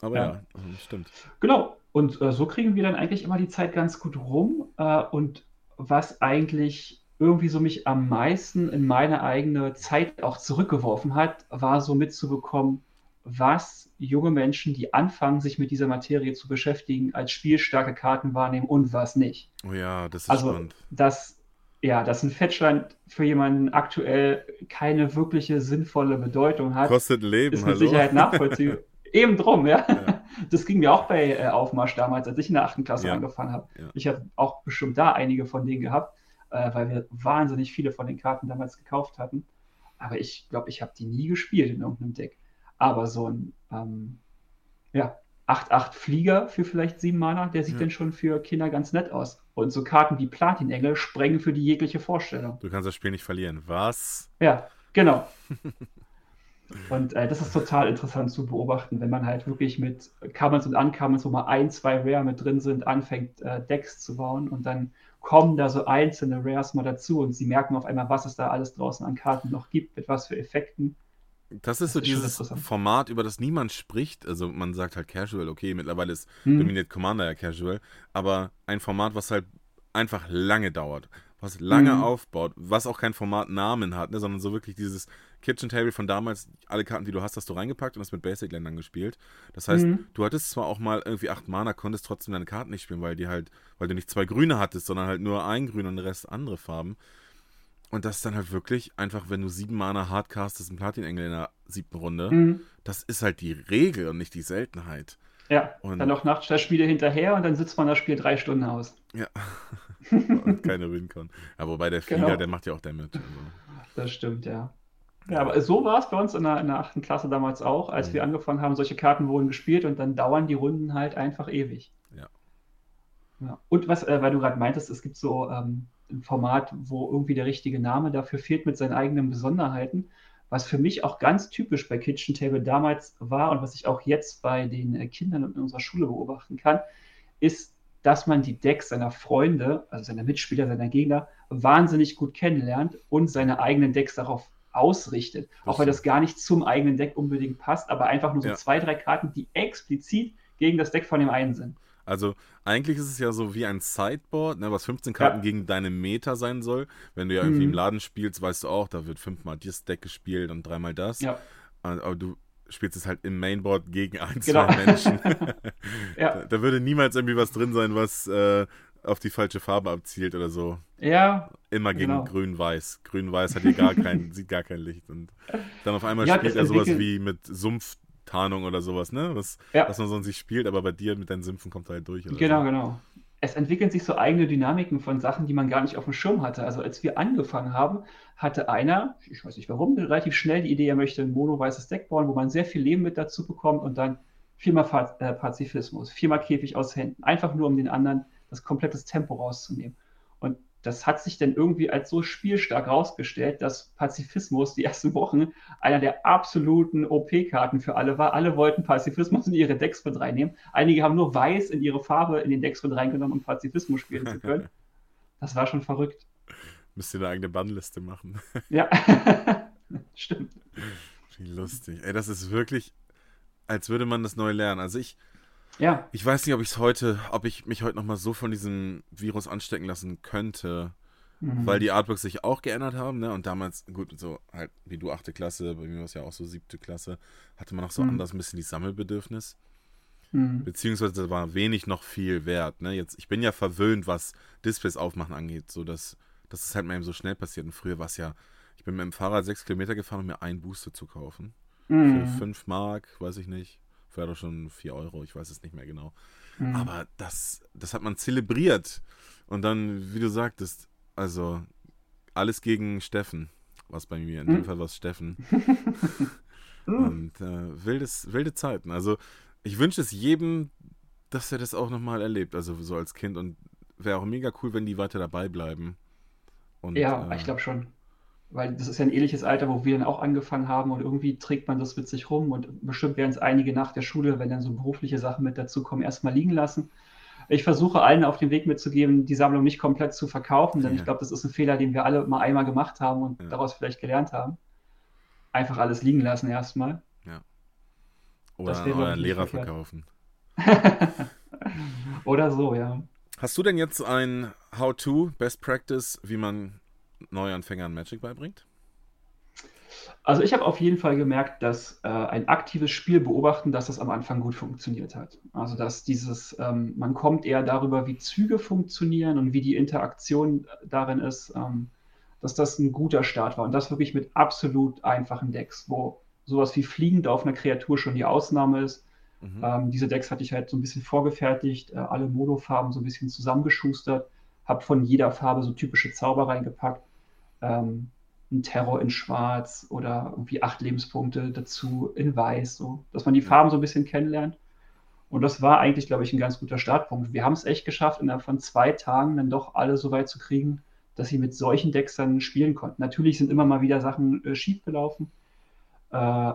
Aber ja, ja ähm, stimmt. Genau. Und äh, so kriegen wir dann eigentlich immer die Zeit ganz gut rum. Äh, und was eigentlich irgendwie so mich am meisten in meine eigene Zeit auch zurückgeworfen hat, war so mitzubekommen, was junge Menschen, die anfangen, sich mit dieser Materie zu beschäftigen, als spielstarke Karten wahrnehmen und was nicht. Oh ja, das ist also, spannend. Das, ja, dass ein Fetchland für jemanden aktuell keine wirkliche sinnvolle Bedeutung hat, kostet Leben, ist mit hallo? Sicherheit nachvollziehbar. Eben drum, ja. ja. Das ging mir auch bei äh, Aufmarsch damals, als ich in der achten Klasse ja. angefangen habe. Ja. Ich habe auch bestimmt da einige von denen gehabt, äh, weil wir wahnsinnig viele von den Karten damals gekauft hatten. Aber ich glaube, ich habe die nie gespielt in irgendeinem Deck. Aber so ein ähm, ja, 8-8 Flieger für vielleicht 7 Mana, der sieht ja. dann schon für Kinder ganz nett aus. Und so Karten wie Platinengel sprengen für die jegliche Vorstellung. Du kannst das Spiel nicht verlieren. Was? Ja, genau. und äh, das ist total interessant zu beobachten, wenn man halt wirklich mit Commons und Uncommons, wo mal ein, zwei Rare mit drin sind, anfängt, äh, Decks zu bauen und dann kommen da so einzelne Rares mal dazu und sie merken auf einmal, was es da alles draußen an Karten noch gibt, mit was für Effekten. Das ist so das dieses Format, über das niemand spricht. Also man sagt halt Casual, okay, mittlerweile ist hm. dominiert Commander ja Casual, aber ein Format, was halt einfach lange dauert, was lange hm. aufbaut, was auch kein Formatnamen hat, ne, sondern so wirklich dieses Kitchen Table von damals, alle Karten, die du hast, hast du reingepackt und hast mit Basic-Ländern gespielt. Das heißt, hm. du hattest zwar auch mal irgendwie acht Mana, konntest trotzdem deine Karten nicht spielen, weil die halt, weil du nicht zwei Grüne hattest, sondern halt nur ein Grün und den Rest andere Farben. Und das ist dann halt wirklich einfach, wenn du sieben Mana hardcastest, ein Platin-Engel in der siebten Runde, mhm. das ist halt die Regel und nicht die Seltenheit. Ja, und dann noch Nachtspiele hinterher und dann sitzt man das Spiel drei Stunden aus. Ja. keine Wincon. Ja, wobei der Flieger, genau. der macht ja auch Damage. Also. Das stimmt, ja. Ja, aber so war es bei uns in der, in der 8. Klasse damals auch, als mhm. wir angefangen haben, solche Karten wurden gespielt und dann dauern die Runden halt einfach ewig. Ja. ja. Und was, äh, weil du gerade meintest, es gibt so ähm, ein Format, wo irgendwie der richtige Name dafür fehlt mit seinen eigenen Besonderheiten, was für mich auch ganz typisch bei Kitchen Table damals war und was ich auch jetzt bei den äh, Kindern in unserer Schule beobachten kann, ist, dass man die Decks seiner Freunde, also seiner Mitspieler, seiner Gegner, wahnsinnig gut kennenlernt und seine eigenen Decks darauf ausrichtet. Das auch weil das gar nicht zum eigenen Deck unbedingt passt, aber einfach nur so ja. zwei, drei Karten, die explizit gegen das Deck von dem einen sind. Also eigentlich ist es ja so wie ein Sideboard, ne, was 15 Karten ja. gegen deine Meta sein soll. Wenn du ja irgendwie mhm. im Laden spielst, weißt du auch, da wird fünfmal das Deck gespielt und dreimal das. Ja. Aber du spielst es halt im Mainboard gegen ein, genau. zwei Menschen. ja. da, da, würde niemals irgendwie was drin sein, was äh, auf die falsche Farbe abzielt oder so. Ja. Immer gegen genau. Grün-Weiß. Grün-Weiß hat hier gar kein, sieht gar kein Licht. Und dann auf einmal ja, spielt er sowas wie mit Sumpftarnung oder sowas, ne? Was, ja. was man sonst nicht spielt, aber bei dir mit deinen Sümpfen kommt er halt durch. genau, so. genau. Es entwickeln sich so eigene Dynamiken von Sachen, die man gar nicht auf dem Schirm hatte. Also als wir angefangen haben, hatte einer, ich weiß nicht warum, relativ schnell die Idee, er möchte ein mono-weißes Deck bauen, wo man sehr viel Leben mit dazu bekommt und dann viermal äh, Pazifismus, viermal Käfig aus Händen. Einfach nur, um den anderen das komplette Tempo rauszunehmen. Das hat sich dann irgendwie als so spielstark rausgestellt, dass Pazifismus die ersten Wochen einer der absoluten OP-Karten für alle war. Alle wollten Pazifismus in ihre Decks mit reinnehmen. Einige haben nur Weiß in ihre Farbe in den Decks mit reingenommen, um Pazifismus spielen zu können. Das war schon verrückt. Müsst ihr eine eigene Bannliste machen. Ja, stimmt. Wie lustig. Ey, das ist wirklich, als würde man das neu lernen. Also ich, ja. Ich weiß nicht, ob ich es heute, ob ich mich heute nochmal so von diesem Virus anstecken lassen könnte. Mhm. Weil die Artworks sich auch geändert haben, ne? Und damals, gut, so halt wie du achte Klasse, bei mir war es ja auch so siebte Klasse, hatte man auch so mhm. anders ein bisschen die Sammelbedürfnis. Mhm. Beziehungsweise war wenig noch viel wert. Ne? Jetzt, ich bin ja verwöhnt, was Displays aufmachen angeht, so dass, dass es halt mal eben so schnell passiert. Und früher war es ja, ich bin mit dem Fahrrad sechs Kilometer gefahren, um mir einen Booster zu kaufen. Mhm. Für fünf Mark, weiß ich nicht. Wäre doch schon 4 Euro, ich weiß es nicht mehr genau. Mhm. Aber das, das hat man zelebriert. Und dann, wie du sagtest, also alles gegen Steffen, was bei mir, in dem mhm. Fall war es Steffen. Und äh, wildes, wilde Zeiten. Also ich wünsche es jedem, dass er das auch nochmal erlebt, also so als Kind. Und wäre auch mega cool, wenn die weiter dabei bleiben. Und, ja, äh, ich glaube schon weil das ist ja ein ähnliches Alter, wo wir dann auch angefangen haben und irgendwie trägt man das mit sich rum und bestimmt werden es einige nach der Schule, wenn dann so berufliche Sachen mit dazukommen, erstmal liegen lassen. Ich versuche allen auf den Weg mitzugeben, die Sammlung nicht komplett zu verkaufen, denn ja. ich glaube, das ist ein Fehler, den wir alle mal einmal gemacht haben und ja. daraus vielleicht gelernt haben. Einfach alles liegen lassen erstmal. Ja. Oder euren Lehrer verkaufen. Oder so, ja. Hast du denn jetzt ein How-To, Best Practice, wie man Neuanfängern Magic beibringt? Also ich habe auf jeden Fall gemerkt, dass äh, ein aktives Spiel beobachten, dass das am Anfang gut funktioniert hat. Also dass dieses, ähm, man kommt eher darüber, wie Züge funktionieren und wie die Interaktion darin ist, ähm, dass das ein guter Start war. Und das wirklich mit absolut einfachen Decks, wo sowas wie Fliegend auf einer Kreatur schon die Ausnahme ist. Mhm. Ähm, diese Decks hatte ich halt so ein bisschen vorgefertigt, äh, alle Monofarben so ein bisschen zusammengeschustert, habe von jeder Farbe so typische Zauber reingepackt ähm, ein Terror in Schwarz oder irgendwie acht Lebenspunkte dazu in Weiß, so, dass man die Farben so ein bisschen kennenlernt. Und das war eigentlich, glaube ich, ein ganz guter Startpunkt. Wir haben es echt geschafft, innerhalb von zwei Tagen dann doch alle so weit zu kriegen, dass sie mit solchen Decks dann spielen konnten. Natürlich sind immer mal wieder Sachen äh, schiefgelaufen. Äh,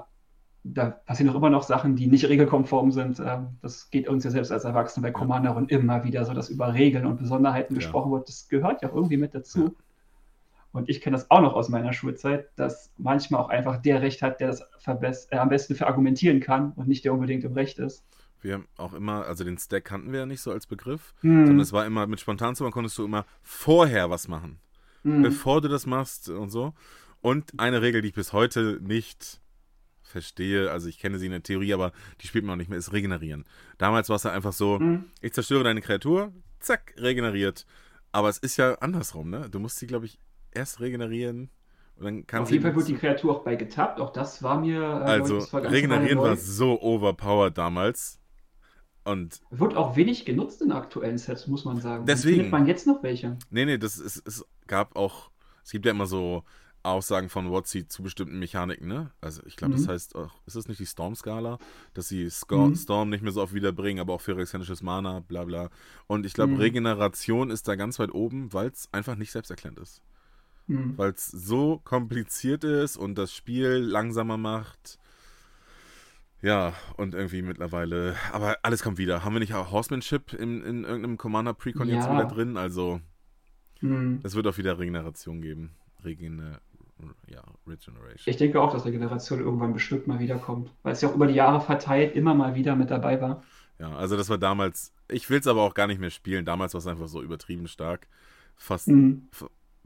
da passieren auch immer noch Sachen, die nicht regelkonform sind. Ähm, das geht uns ja selbst als Erwachsene bei Commander und immer wieder so, dass über Regeln und Besonderheiten ja. gesprochen wird. Das gehört ja auch irgendwie mit dazu. Ja. Und ich kenne das auch noch aus meiner Schulzeit, dass manchmal auch einfach der Recht hat, der das äh, am besten verargumentieren kann und nicht der unbedingt im Recht ist. Wir haben auch immer, also den Stack kannten wir ja nicht so als Begriff, hm. sondern es war immer, mit Spontanzaubern konntest du immer vorher was machen. Hm. Bevor du das machst und so. Und eine Regel, die ich bis heute nicht verstehe, also ich kenne sie in der Theorie, aber die spielt man auch nicht mehr, ist regenerieren. Damals war es halt einfach so, hm. ich zerstöre deine Kreatur, zack, regeneriert. Aber es ist ja andersrum, ne? Du musst sie, glaube ich, erst regenerieren und dann kann Auf jeden Fall wird die Kreatur auch bei getappt. Auch das war mir. Äh, Also, das war regenerieren war so overpowered damals. Und Wird auch wenig genutzt in aktuellen Sets, muss man sagen. Deswegen. Findet man jetzt noch welche? Nee, nee, das ist, es gab auch, es gibt ja immer so Aussagen von WotC zu bestimmten Mechaniken, ne? Also ich glaube, das Mhm. heißt auch, ist das nicht die Storm-Skala? Dass sie Sco Mhm. Storm nicht mehr so oft wiederbringen, aber auch phyrexianisches Mana, bla bla. Und ich glaube, Mhm. Regeneration ist da ganz weit oben, weil es einfach nicht selbsterklärend ist. Hm. Weil es so kompliziert ist und das Spiel langsamer macht. Ja, und irgendwie mittlerweile, aber alles kommt wieder. Haben wir nicht auch Horsemanship in, in irgendeinem Commander Precon jetzt Ja. wieder drin? Also, Hm. es wird auch wieder Regeneration geben. Regene, ja, Regeneration. Ich denke auch, dass Regeneration irgendwann bestimmt mal wiederkommt. Weil es ja auch über die Jahre verteilt immer mal wieder mit dabei war. Ja, also das war damals, ich will es aber auch gar nicht mehr spielen. Damals war es einfach so übertrieben stark. Fast Hm.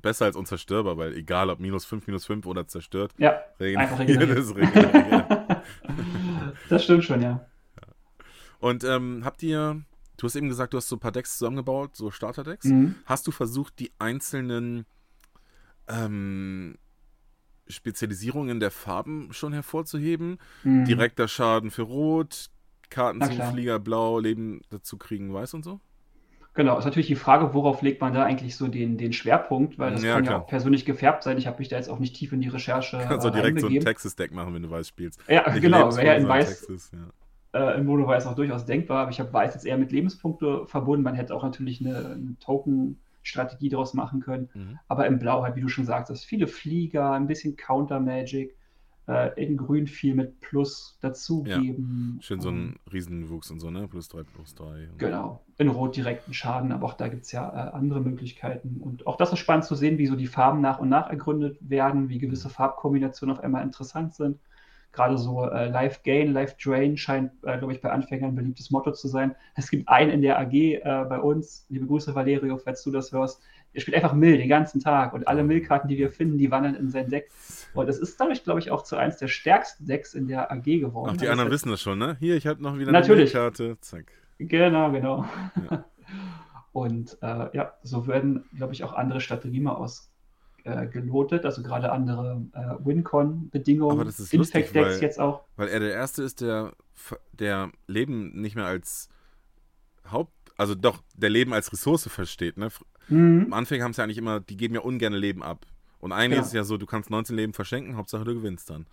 Besser als unzerstörbar, weil egal ob minus 5, minus 5 oder zerstört, Ja, Einfach regeneriert ist regeneriert. das stimmt schon, ja. Und ähm, habt ihr, du hast eben gesagt, du hast so ein paar Decks zusammengebaut, so Starterdecks. Mhm. Hast du versucht, die einzelnen ähm, Spezialisierungen der Farben schon hervorzuheben? Mhm. Direkter Schaden für Rot, Karten zum. Flieger Blau, Leben dazu kriegen Weiß und so? Genau, ist natürlich die Frage, worauf legt man da eigentlich so den, den Schwerpunkt, weil das Ja, kann ja klar. auch persönlich gefärbt sein. Ich habe mich da jetzt auch nicht tief in die Recherche Kannst du äh, direkt so ein. Texas-Deck machen, wenn du Weiß spielst. Ja, Nicht genau, wäre ja in Weiß, Texas, ja. äh, in Mono Weiß auch durchaus denkbar, aber ich habe Weiß jetzt eher mit Lebenspunkte verbunden. Man hätte auch natürlich eine, eine Token-Strategie daraus machen können. Mhm. Aber in Blau halt, wie du schon sagtest, viele Flieger, ein bisschen Counter-Magic, äh, in Grün viel mit Plus dazugeben. Schön so Ähm, ein Riesenwuchs und so, ne? Plus 3, plus 3. Genau. In Rot direkten Schaden, aber auch da gibt es ja äh, andere Möglichkeiten. Und auch das ist spannend zu sehen, wie so die Farben nach und nach ergründet werden, wie gewisse Farbkombinationen auf einmal interessant sind. Gerade so äh, Life Gain, Life Drain scheint, äh, glaube ich, bei Anfängern ein beliebtes Motto zu sein. Es gibt einen in der AG äh, bei uns, liebe Grüße Valerio, falls du das hörst. Der spielt einfach Mill den ganzen Tag und alle Mill-Karten, die wir finden, die wandern in sein Deck. Und das ist dadurch, glaube ich, auch zu eins der stärksten Decks in der AG geworden. Ach, die Also anderen wissen das schon, ne? Hier, ich habe noch wieder Natürlich. eine Karte. Zack. Genau, genau. Ja. Und äh, ja, so werden, glaube ich, auch andere Strategien mal ausgelotet, also gerade andere äh, Wincon-Bedingungen, weil- jetzt auch. Weil er der Erste ist, der, der Leben nicht mehr als Haupt, also doch, der Leben als Ressource versteht, ne? Mhm. Am Anfang haben es ja eigentlich immer, die geben ja ungern Leben ab. Und eigentlich Genau. ist es ja so, du kannst 19 Leben verschenken, Hauptsache du gewinnst dann.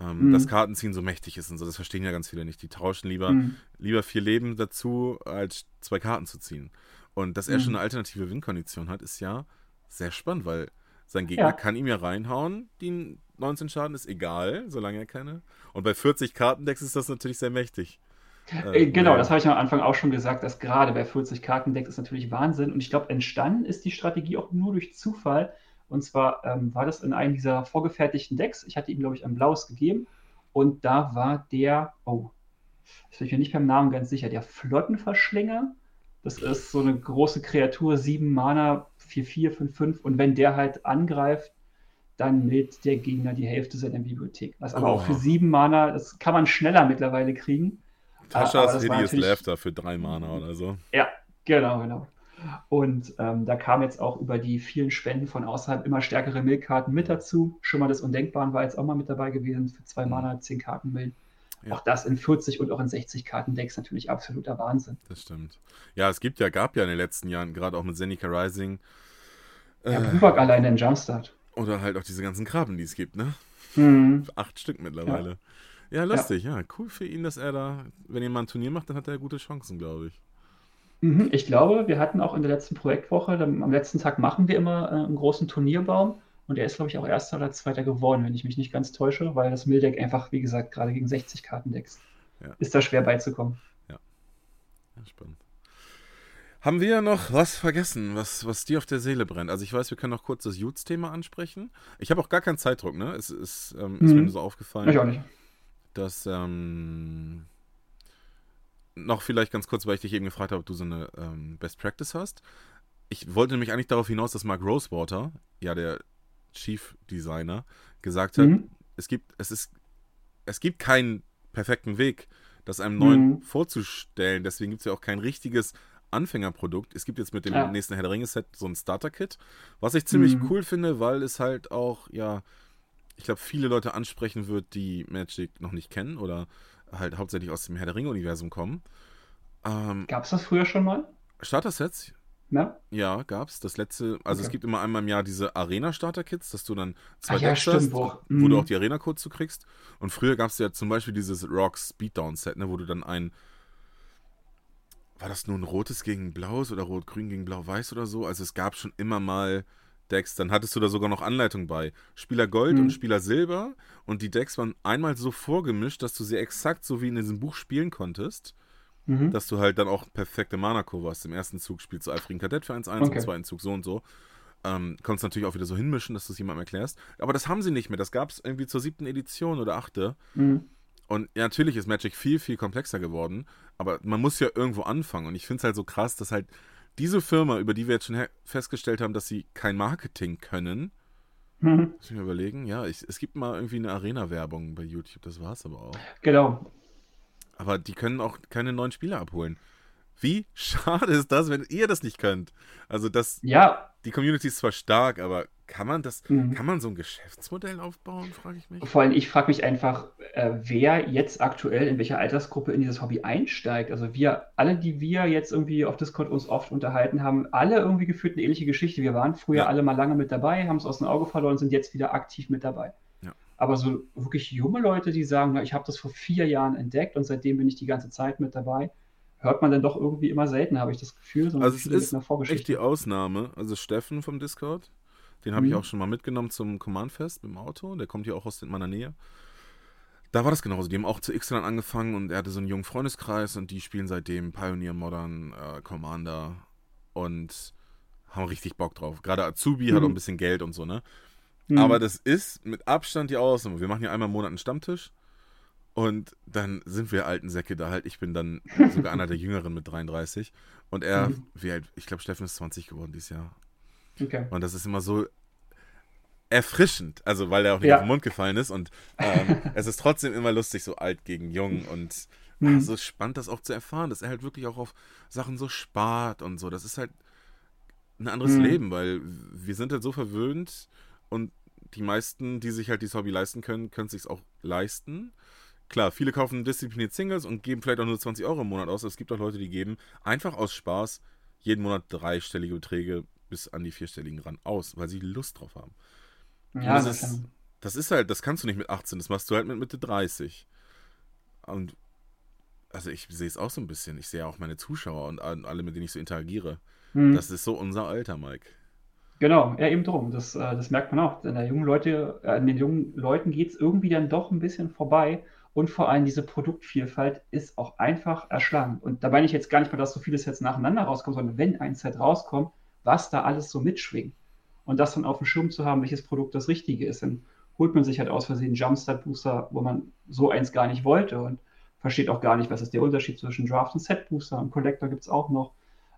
Ähm, Mhm. Dass Kartenziehen so mächtig ist und so, das verstehen ja ganz viele nicht. Die tauschen lieber, Mhm. lieber vier Leben dazu, als zwei Karten zu ziehen. Und dass er Mhm. schon eine alternative Win-Kondition hat, ist ja sehr spannend, weil sein Gegner Ja. kann ihm ja reinhauen, die 19 Schaden ist egal, solange er keine. Und bei 40 Kartendecks ist das natürlich sehr mächtig. Äh, genau, ja. das habe ich am Anfang auch schon gesagt, dass gerade bei 40 Kartendecks ist natürlich Wahnsinn. Und ich glaube, entstanden ist die Strategie auch nur durch Zufall. Und zwar ähm, war das in einem dieser vorgefertigten Decks. Ich hatte ihm, glaube ich, ein blaues gegeben. Und da war der, oh, das bin ich mir nicht beim Namen ganz sicher, der Flottenverschlinger. Das ist so eine große Kreatur, 7 Mana, 4-4, 5-5. Und wenn der halt angreift, dann mildt der Gegner die Hälfte seiner Bibliothek. Was aber auch Oh. für 7 Mana, das kann man schneller mittlerweile kriegen. Taschas das Hideous Laughter für drei Mana oder so. Ja, genau, genau. Und ähm, da kamen jetzt auch über die vielen Spenden von außerhalb immer stärkere Millkarten mit dazu. Schimmer des Undenkbaren war jetzt auch mal mit dabei gewesen für zwei. Mana, 10 Karten Mill. Ja. Auch das in 40 und auch in 60 Karten Decks natürlich absoluter Wahnsinn. Das stimmt. Ja, es gibt ja, gab ja in den letzten Jahren, gerade auch mit Zenica Rising, Ja, äh, Bubak alleine in Jumpstart. oder halt auch diese ganzen Krabben, die es gibt, ne? Mhm. Acht Stück mittlerweile. Ja, lustig, ja. Cool für ihn, dass er da, wenn mal ein Turnier macht, dann hat er gute Chancen, glaube ich. Mhm. Ich glaube, wir hatten auch in der letzten Projektwoche, dann, am letzten Tag machen wir immer äh, einen großen Turnierbaum. Und er ist, glaube ich, auch Erster oder Zweiter geworden, wenn ich mich nicht ganz täusche, weil das Mill-Deck einfach, wie gesagt, gerade gegen 60 Kartendecks Ja. ist da schwer beizukommen. Ja, spannend. Haben wir noch was vergessen, was, was dir auf der Seele brennt? Also ich weiß, wir können noch kurz das Jutes-Thema ansprechen. Ich habe auch gar keinen Zeitdruck, ne? Es ist, ähm, ist Mhm. mir nur so aufgefallen. Ich auch nicht. Dass ähm, noch vielleicht ganz kurz, weil ich dich eben gefragt habe, ob du so eine ähm, Best Practice hast. Ich wollte nämlich eigentlich darauf hinaus, dass Mark Rosewater, ja der Chief Designer, gesagt hat, Mhm. es gibt, es ist, es gibt keinen perfekten Weg, das einem neuen Mhm. vorzustellen. Deswegen gibt es ja auch kein richtiges Anfängerprodukt. Es gibt jetzt mit dem Ja. nächsten Herr der Ringe-Set so ein Starter-Kit, was ich ziemlich Mhm. cool finde, weil es halt auch, ja, ich glaube, viele Leute ansprechen wird, die Magic noch nicht kennen oder halt hauptsächlich aus dem Herr der Ringe-Universum kommen. Ähm, Gab es das früher schon mal? Starter-Sets, Ne? ja, gab's. Das letzte, also es Okay. gibt immer einmal im Jahr diese Arena-Starter-Kits, dass du dann zwei ja, Decks stimmt, hast, wo- du Mhm. auch die Arena-Codes zu kriegst. Und früher gab es ja zum Beispiel dieses Rocks Beatdown-Set, ne, wo du dann ein war das nun rotes gegen blaues oder rot-grün gegen blau-weiß oder so? Also es gab schon immer mal Decks, dann hattest du da sogar noch Anleitung bei. Spieler Gold Mhm. und Spieler Silber und die Decks waren einmal so vorgemischt, dass du sie exakt so wie in diesem Buch spielen konntest, Mhm. dass du halt dann auch perfekte Mana-Kurve hast. Im ersten Zug spielst du eifrigen Kadett für 1-1, Okay. im zweiten Zug so und so. Ähm, konntest natürlich auch wieder so hinmischen, dass du es jemandem erklärst. Aber das haben sie nicht mehr. Das gab es irgendwie zur siebten Edition oder achte. Mhm. Und ja, natürlich ist Magic viel, viel komplexer geworden, aber man muss ja irgendwo anfangen. Und ich finde es halt so krass, dass halt diese Firma, über die wir jetzt schon festgestellt haben, dass sie kein Marketing können, Mhm. muss ich mir überlegen, ja, ich, es gibt mal irgendwie eine Arena-Werbung bei YouTube, das war's aber auch. Genau. Aber die können auch keine neuen Spieler abholen. Wie schade ist das, wenn ihr das nicht könnt? Also das, Ja, die Community ist zwar stark, aber kann man das, Mhm. kann man so ein Geschäftsmodell aufbauen, frage ich mich. vor allem ich frage mich einfach, äh, wer jetzt aktuell in welcher Altersgruppe in dieses Hobby einsteigt. Also wir, alle, die wir jetzt irgendwie auf Discord uns oft unterhalten haben, alle irgendwie gefühlt eine ähnliche Geschichte. Wir waren früher Ja. alle mal lange mit dabei, haben es aus dem Auge verloren, sind jetzt wieder aktiv mit dabei. Ja. Aber so wirklich junge Leute, die sagen, na, ich habe das vor vier Jahren entdeckt und seitdem bin ich die ganze Zeit mit dabei, hört man dann doch irgendwie immer selten, habe ich das Gefühl. sondern Also es ist echt die Ausnahme. Also Steffen vom Discord, den habe ich Mhm. auch schon mal mitgenommen zum Command-Fest mit dem Auto. Der kommt ja auch aus meiner Nähe. Da war das genauso. Die haben auch zu X-Lan angefangen und er hatte so einen jungen Freundeskreis und die spielen seitdem Pioneer, Modern, äh, Commander und haben richtig Bock drauf. Gerade Azubi hat Mhm. auch ein bisschen Geld und so, ne? Mhm. Aber das ist mit Abstand die Ausnahme. Wir machen ja einmal im Monat einen Stammtisch und dann sind wir alten Säcke da halt. Ich bin dann sogar einer der Jüngeren mit 33 und er, Mhm. wie alt, ich glaube, Steffen ist 20 geworden dieses Jahr. Okay. Und das ist immer so erfrischend, also weil er auch nicht Ja. auf den Mund gefallen ist und ähm, es ist trotzdem immer lustig, so alt gegen jung und Mhm. ah, so spannend, das auch zu erfahren, dass er halt wirklich auch auf Sachen so spart und so. Das ist halt ein anderes Mhm. Leben, weil wir sind halt so verwöhnt und die meisten, die sich halt dieses Hobby leisten können, können es sich auch leisten. Klar, viele kaufen diszipliniert Singles und geben vielleicht auch nur 20 Euro im Monat aus. Es gibt auch Leute, die geben einfach aus Spaß jeden Monat dreistellige Beträge bis an die vierstelligen ran aus, weil sie Lust drauf haben. Ja, das, das ist, das ist halt, das kannst du nicht mit 18, das machst du halt mit Mitte 30. Und also ich sehe es auch so ein bisschen. Ich sehe auch meine Zuschauer und alle, mit denen ich so interagiere. Mhm. Das ist so unser Alter, Mike. Genau, ja, eben drum. Das, äh, das merkt man auch. An, der jungen Leute, äh, an den jungen Leuten geht es irgendwie dann doch ein bisschen vorbei. Und vor allem diese Produktvielfalt ist auch einfach erschlagend. Und da meine ich jetzt gar nicht mal, dass so vieles jetzt nacheinander rauskommt, sondern wenn ein Set rauskommt, was da alles so mitschwingt. Und das dann auf dem Schirm zu haben, welches Produkt das Richtige ist. Dann holt man sich halt aus Versehen einen Jumpstart Booster, wo man so eins gar nicht wollte und versteht auch gar nicht, was ist der Unterschied zwischen Draft und Set Booster. Und Collector gibt es auch noch.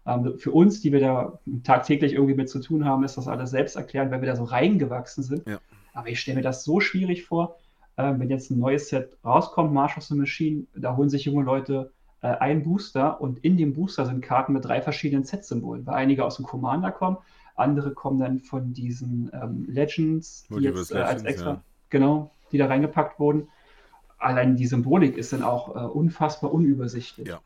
Ähm, für uns, die wir da tagtäglich irgendwie mit zu tun haben, ist das alles selbst erklärt, weil wir da so reingewachsen sind. Ja. Aber ich stelle mir das so schwierig vor, ähm, wenn jetzt ein neues Set rauskommt, March of the Machine, da holen sich junge Leute äh, einen Booster und in dem Booster sind Karten mit drei verschiedenen Set-Symbolen, weil einige aus dem Commander kommen, andere kommen dann von diesen ähm, Legends, die Multiverse jetzt äh, als extra, ja. genau, die da reingepackt wurden. Allein die Symbolik ist dann auch äh, unfassbar unübersichtlich. Ja.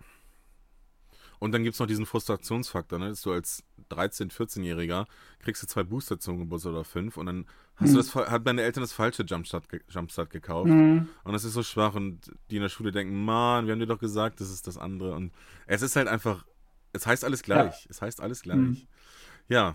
Und dann gibt es noch diesen Frustrationsfaktor, ne? dass du als 13-, 14-Jähriger kriegst du zwei Booster zum Geburtstag oder fünf und dann hast Mhm. du das, hat meine Eltern das falsche Jumpstart, Jumpstart gekauft. Mhm. Und das ist so schwach und die in der Schule denken, Mann, wir haben dir doch gesagt, das ist das andere. Und es ist halt einfach, es heißt alles gleich. Es heißt alles gleich. Mhm. Ja,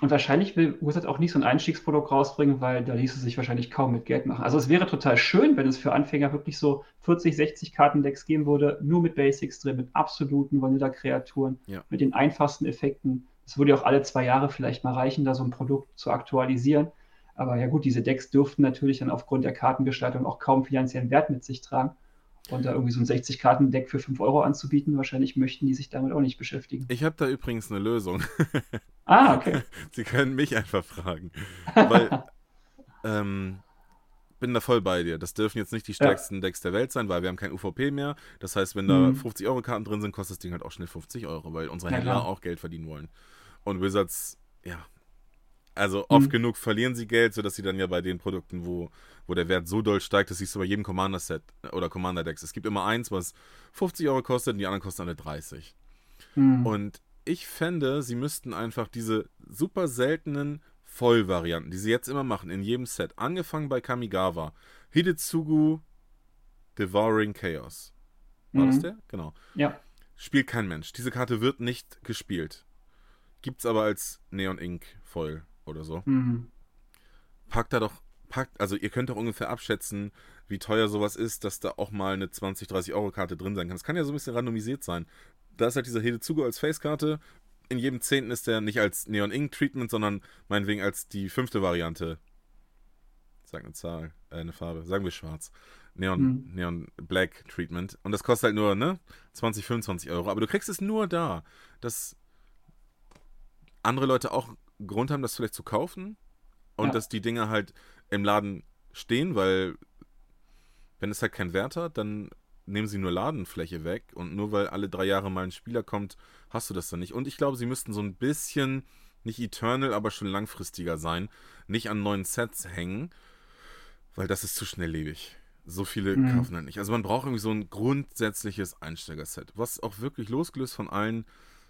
Und wahrscheinlich will Wizard auch nicht so ein Einstiegsprodukt rausbringen, weil da ließe sich wahrscheinlich kaum mit Geld machen. Also es wäre total schön, wenn es für Anfänger wirklich so 40, 60 Kartendecks geben würde, nur mit Basics drin, mit absoluten Vanilla-Kreaturen, Ja. mit den einfachsten Effekten. Es würde ja auch alle zwei Jahre vielleicht mal reichen, da so ein Produkt zu aktualisieren. Aber ja gut, diese Decks dürften natürlich dann aufgrund der Kartengestaltung auch kaum finanziellen Wert mit sich tragen. Und da irgendwie so ein 60-Karten-Deck für 5 Euro anzubieten, wahrscheinlich möchten die sich damit auch nicht beschäftigen. ich habe da übrigens eine Lösung. Ah, okay. Sie können mich einfach fragen. Weil ähm, bin da voll bei dir. Das dürfen jetzt nicht die stärksten ja. Decks der Welt sein, weil wir haben kein UVP mehr. Das heißt, wenn da mhm. 50-Euro-Karten drin sind, kostet das Ding halt auch schnell 50 Euro, weil unsere Händler ja, auch Geld verdienen wollen. Und Wizards, ja, also oft mhm. genug verlieren sie Geld, sodass sie dann ja bei den Produkten, wo, wo der Wert so doll steigt, das siehst du bei jedem Commander-Set oder Commander-Decks. Es gibt immer eins, was 50 Euro kostet und die anderen kosten alle 30. Mhm. Und ich fände, sie müssten einfach diese super seltenen Vollvarianten, die sie jetzt immer machen, in jedem Set, angefangen bei Kamigawa, Hidetsugu Devouring Chaos. War mhm. das der? Genau. Ja. Spielt kein Mensch. Diese Karte wird nicht gespielt. Gibt's aber als Neon Ink Foil oder so. Mhm. Packt da doch, packt, also ihr könnt doch ungefähr abschätzen, wie teuer sowas ist, dass da auch mal eine 20, 30 Euro Karte drin sein kann. Das kann ja so ein bisschen randomisiert sein. Da ist halt dieser Hedezugo als Face-Karte. In jedem Zehnten ist der nicht als Neon Ink Treatment, sondern meinetwegen als die fünfte Variante. Sag eine Zahl, äh, eine Farbe. Sagen wir schwarz. Neon, mhm. Neon Black Treatment. Und das kostet halt nur, ne? 20, 25 Euro. Aber du kriegst es nur da. Dass andere Leute auch Grund haben, das vielleicht zu kaufen und ja. dass die Dinge halt im Laden stehen, weil wenn es halt keinen Wert hat, dann nehmen sie nur Ladenfläche weg und nur weil alle drei Jahre mal ein Spieler kommt, hast du das dann nicht. Und ich glaube, sie müssten so ein bisschen, nicht eternal, aber schon langfristiger sein, nicht an neuen Sets hängen, weil das ist zu schnelllebig. So viele mhm. kaufen dann nicht. Also man braucht irgendwie so ein grundsätzliches Einsteigerset, was auch wirklich losgelöst von allen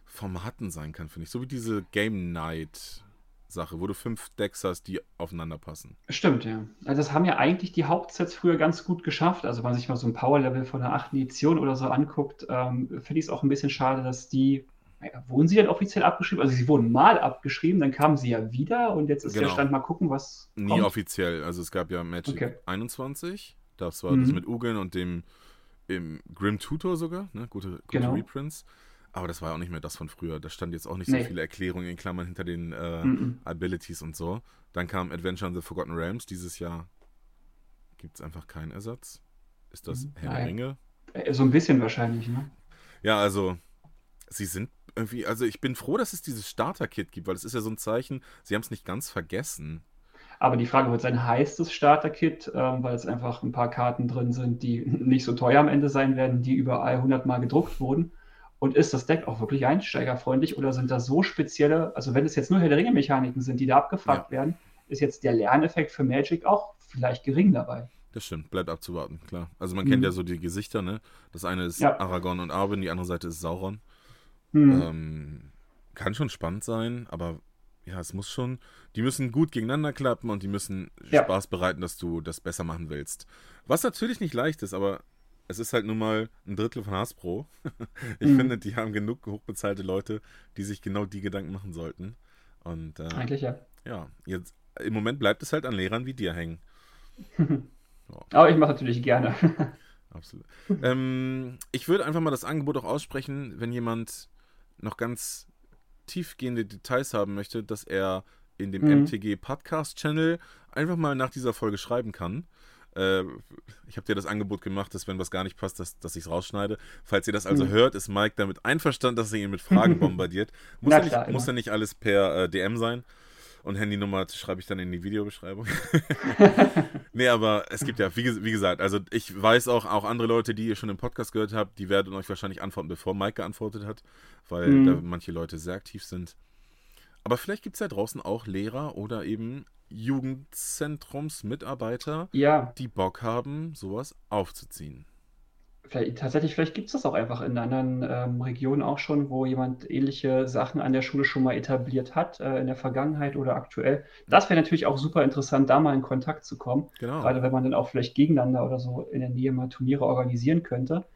Formaten sein kann, finde ich. So wie diese Game Night Sache, wo du fünf Decks hast, die aufeinander passen. Stimmt, ja. Also das haben ja eigentlich die Hauptsets früher ganz gut geschafft. Also wenn man sich mal so ein Power-Level von der achten Edition oder so anguckt, ähm, finde ich es auch ein bisschen schade, dass die, naja, wurden sie denn offiziell abgeschrieben? Also sie wurden mal abgeschrieben, dann kamen sie ja wieder und jetzt ist genau. der Stand mal gucken, was Nie kommt. offiziell. Also es gab ja Magic okay. 21, das war mhm. das mit Ugeln und dem im Grim Tutor sogar, ne? gute, gute genau. Reprints. Aber das war auch nicht mehr das von früher. Da stand jetzt auch nicht nee. so viele Erklärungen in Klammern hinter den äh, mm -mm. Abilities und so. Dann kam Adventure in the Forgotten Realms. Dieses Jahr gibt es einfach keinen Ersatz. Ist das mhm. Herr der Ringe? Äh, so ein bisschen wahrscheinlich, ne? Ja, also sie sind irgendwie, also ich bin froh, dass es dieses Starter-Kit gibt, weil es ist ja so ein Zeichen, sie haben es nicht ganz vergessen. Aber die Frage wird sein, heißt es Starter-Kit, ähm, weil es einfach ein paar Karten drin sind, die nicht so teuer am Ende sein werden, die überall 100 Mal gedruckt wurden? Und ist das Deck auch wirklich einsteigerfreundlich oder sind da so spezielle, also wenn es jetzt nur Herr der Ringe-Mechaniken sind, die da abgefragt ja. werden, ist jetzt der Lerneffekt für Magic auch vielleicht gering dabei. Das stimmt, bleibt abzuwarten, klar. Also man mhm. kennt ja so die Gesichter, ne? Das eine ist ja. Aragorn und Arwen, die andere Seite ist Sauron. Mhm. Ähm, kann schon spannend sein, aber ja, es muss schon, die müssen gut gegeneinander klappen und die müssen ja. Spaß bereiten, dass du das besser machen willst. Was natürlich nicht leicht ist, aber es ist halt nun mal ein Drittel von Hasbro. ich mhm. finde, die haben genug hochbezahlte Leute, die sich genau die Gedanken machen sollten. Und, äh, Eigentlich ja. Ja, jetzt, im Moment bleibt es halt an Lehrern wie dir hängen. Aber ich mache natürlich gerne. Absolut. ähm, ich würde einfach mal das Angebot auch aussprechen, wenn jemand noch ganz tiefgehende Details haben möchte, dass er in dem mhm. MTG Podcast Channel einfach mal nach dieser Folge schreiben kann. Äh, ich habe dir das Angebot gemacht, dass wenn was gar nicht passt, dass, dass ich es rausschneide. Falls ihr das also mhm. hört, ist Mike damit einverstanden, dass er ihn mit Fragen bombardiert. Muss, ja, nicht, muss ja nicht alles per äh, DM sein. Und Handynummer schreibe ich dann in die Videobeschreibung. nee, aber es gibt ja, wie, wie, gesagt, also ich weiß auch, auch andere Leute, die ihr schon im Podcast gehört habt, die werden euch wahrscheinlich antworten, bevor Mike geantwortet hat, weil mhm. da manche Leute sehr aktiv sind. Aber vielleicht gibt es ja draußen auch Lehrer oder eben Jugendzentrumsmitarbeiter, ja. die Bock haben, sowas aufzuziehen. Vielleicht, tatsächlich, vielleicht gibt es das auch einfach in anderen ähm, Regionen auch schon, wo jemand ähnliche Sachen an der Schule schon mal etabliert hat, äh, in der Vergangenheit oder aktuell. Das wäre natürlich auch super interessant, da mal in Kontakt zu kommen. Genau. Gerade wenn man dann auch vielleicht gegeneinander oder so in der Nähe mal Turniere organisieren könnte.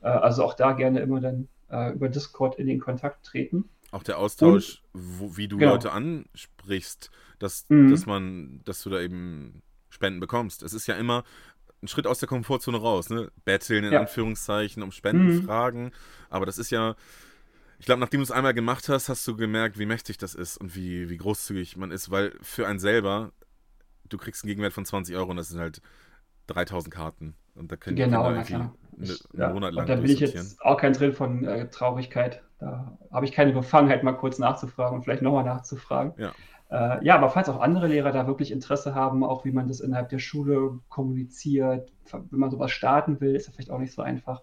Äh, also auch da gerne immer dann äh, über Discord in den Kontakt treten. Auch der Austausch, Und, wo, wie du genau. Leute ansprichst, dass, mhm. dass man, dass du da eben Spenden bekommst. Es ist ja immer ein Schritt aus der Komfortzone raus, ne? Betteln in ja. Anführungszeichen, um Spenden mhm. fragen. Aber das ist ja, ich glaube, nachdem du es einmal gemacht hast, hast du gemerkt, wie mächtig das ist und wie, wie großzügig man ist, weil für einen selber, du kriegst einen Gegenwert von 20 Euro und das sind halt 3000 Karten. Und da können genau, Kinder irgendwie einen ja, Monat lang Da bin ich jetzt auch kein Drill von äh, Traurigkeit. Da habe ich keine Befangenheit, mal kurz nachzufragen und vielleicht nochmal nachzufragen. Ja. Äh, ja, aber falls auch andere Lehrer da wirklich Interesse haben, auch wie man das innerhalb der Schule kommuniziert, wenn man sowas starten will, ist ja vielleicht auch nicht so einfach,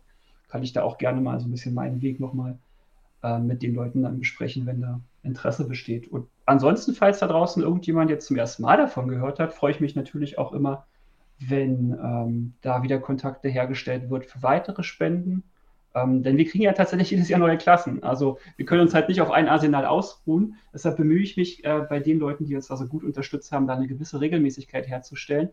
kann ich da auch gerne mal so ein bisschen meinen Weg nochmal äh, mit den Leuten dann besprechen, wenn da Interesse besteht. Und ansonsten, falls da draußen irgendjemand jetzt zum ersten Mal davon gehört hat, freue ich mich natürlich auch immer, wenn ähm, da wieder Kontakte hergestellt wird für weitere Spenden. Ähm, denn wir kriegen ja tatsächlich jedes Jahr neue Klassen. Also wir können uns halt nicht auf ein Arsenal ausruhen. Deshalb bemühe ich mich äh, bei den Leuten, die uns also gut unterstützt haben, da eine gewisse Regelmäßigkeit herzustellen,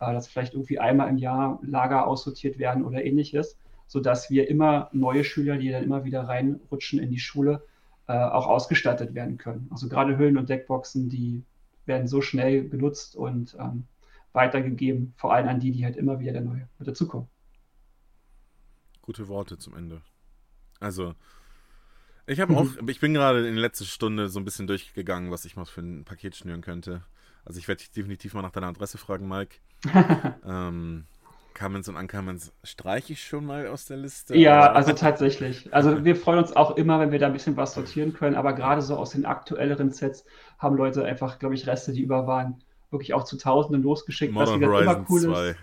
äh, dass vielleicht irgendwie einmal im Jahr Lager aussortiert werden oder ähnliches, sodass wir immer neue Schüler, die dann immer wieder reinrutschen in die Schule, äh, auch ausgestattet werden können. Also gerade Hüllen und Deckboxen, die werden so schnell genutzt und ähm, weitergegeben, vor allem an die, die halt immer wieder der neue mit dazukommen gute Worte zum Ende. Also, ich habe auch, ich bin gerade in der letzten Stunde so ein bisschen durchgegangen, was ich mal für ein Paket schnüren könnte. Also ich werde dich definitiv mal nach deiner Adresse fragen, Mike. ähm, Comments und Uncomments streiche ich schon mal aus der Liste. Ja, also tatsächlich. Also wir freuen uns auch immer, wenn wir da ein bisschen was sortieren können, aber gerade so aus den aktuelleren Sets haben Leute einfach, glaube ich, Reste, die über waren, wirklich auch zu Tausenden losgeschickt, Modern was wieder Horizon immer cool 2. ist.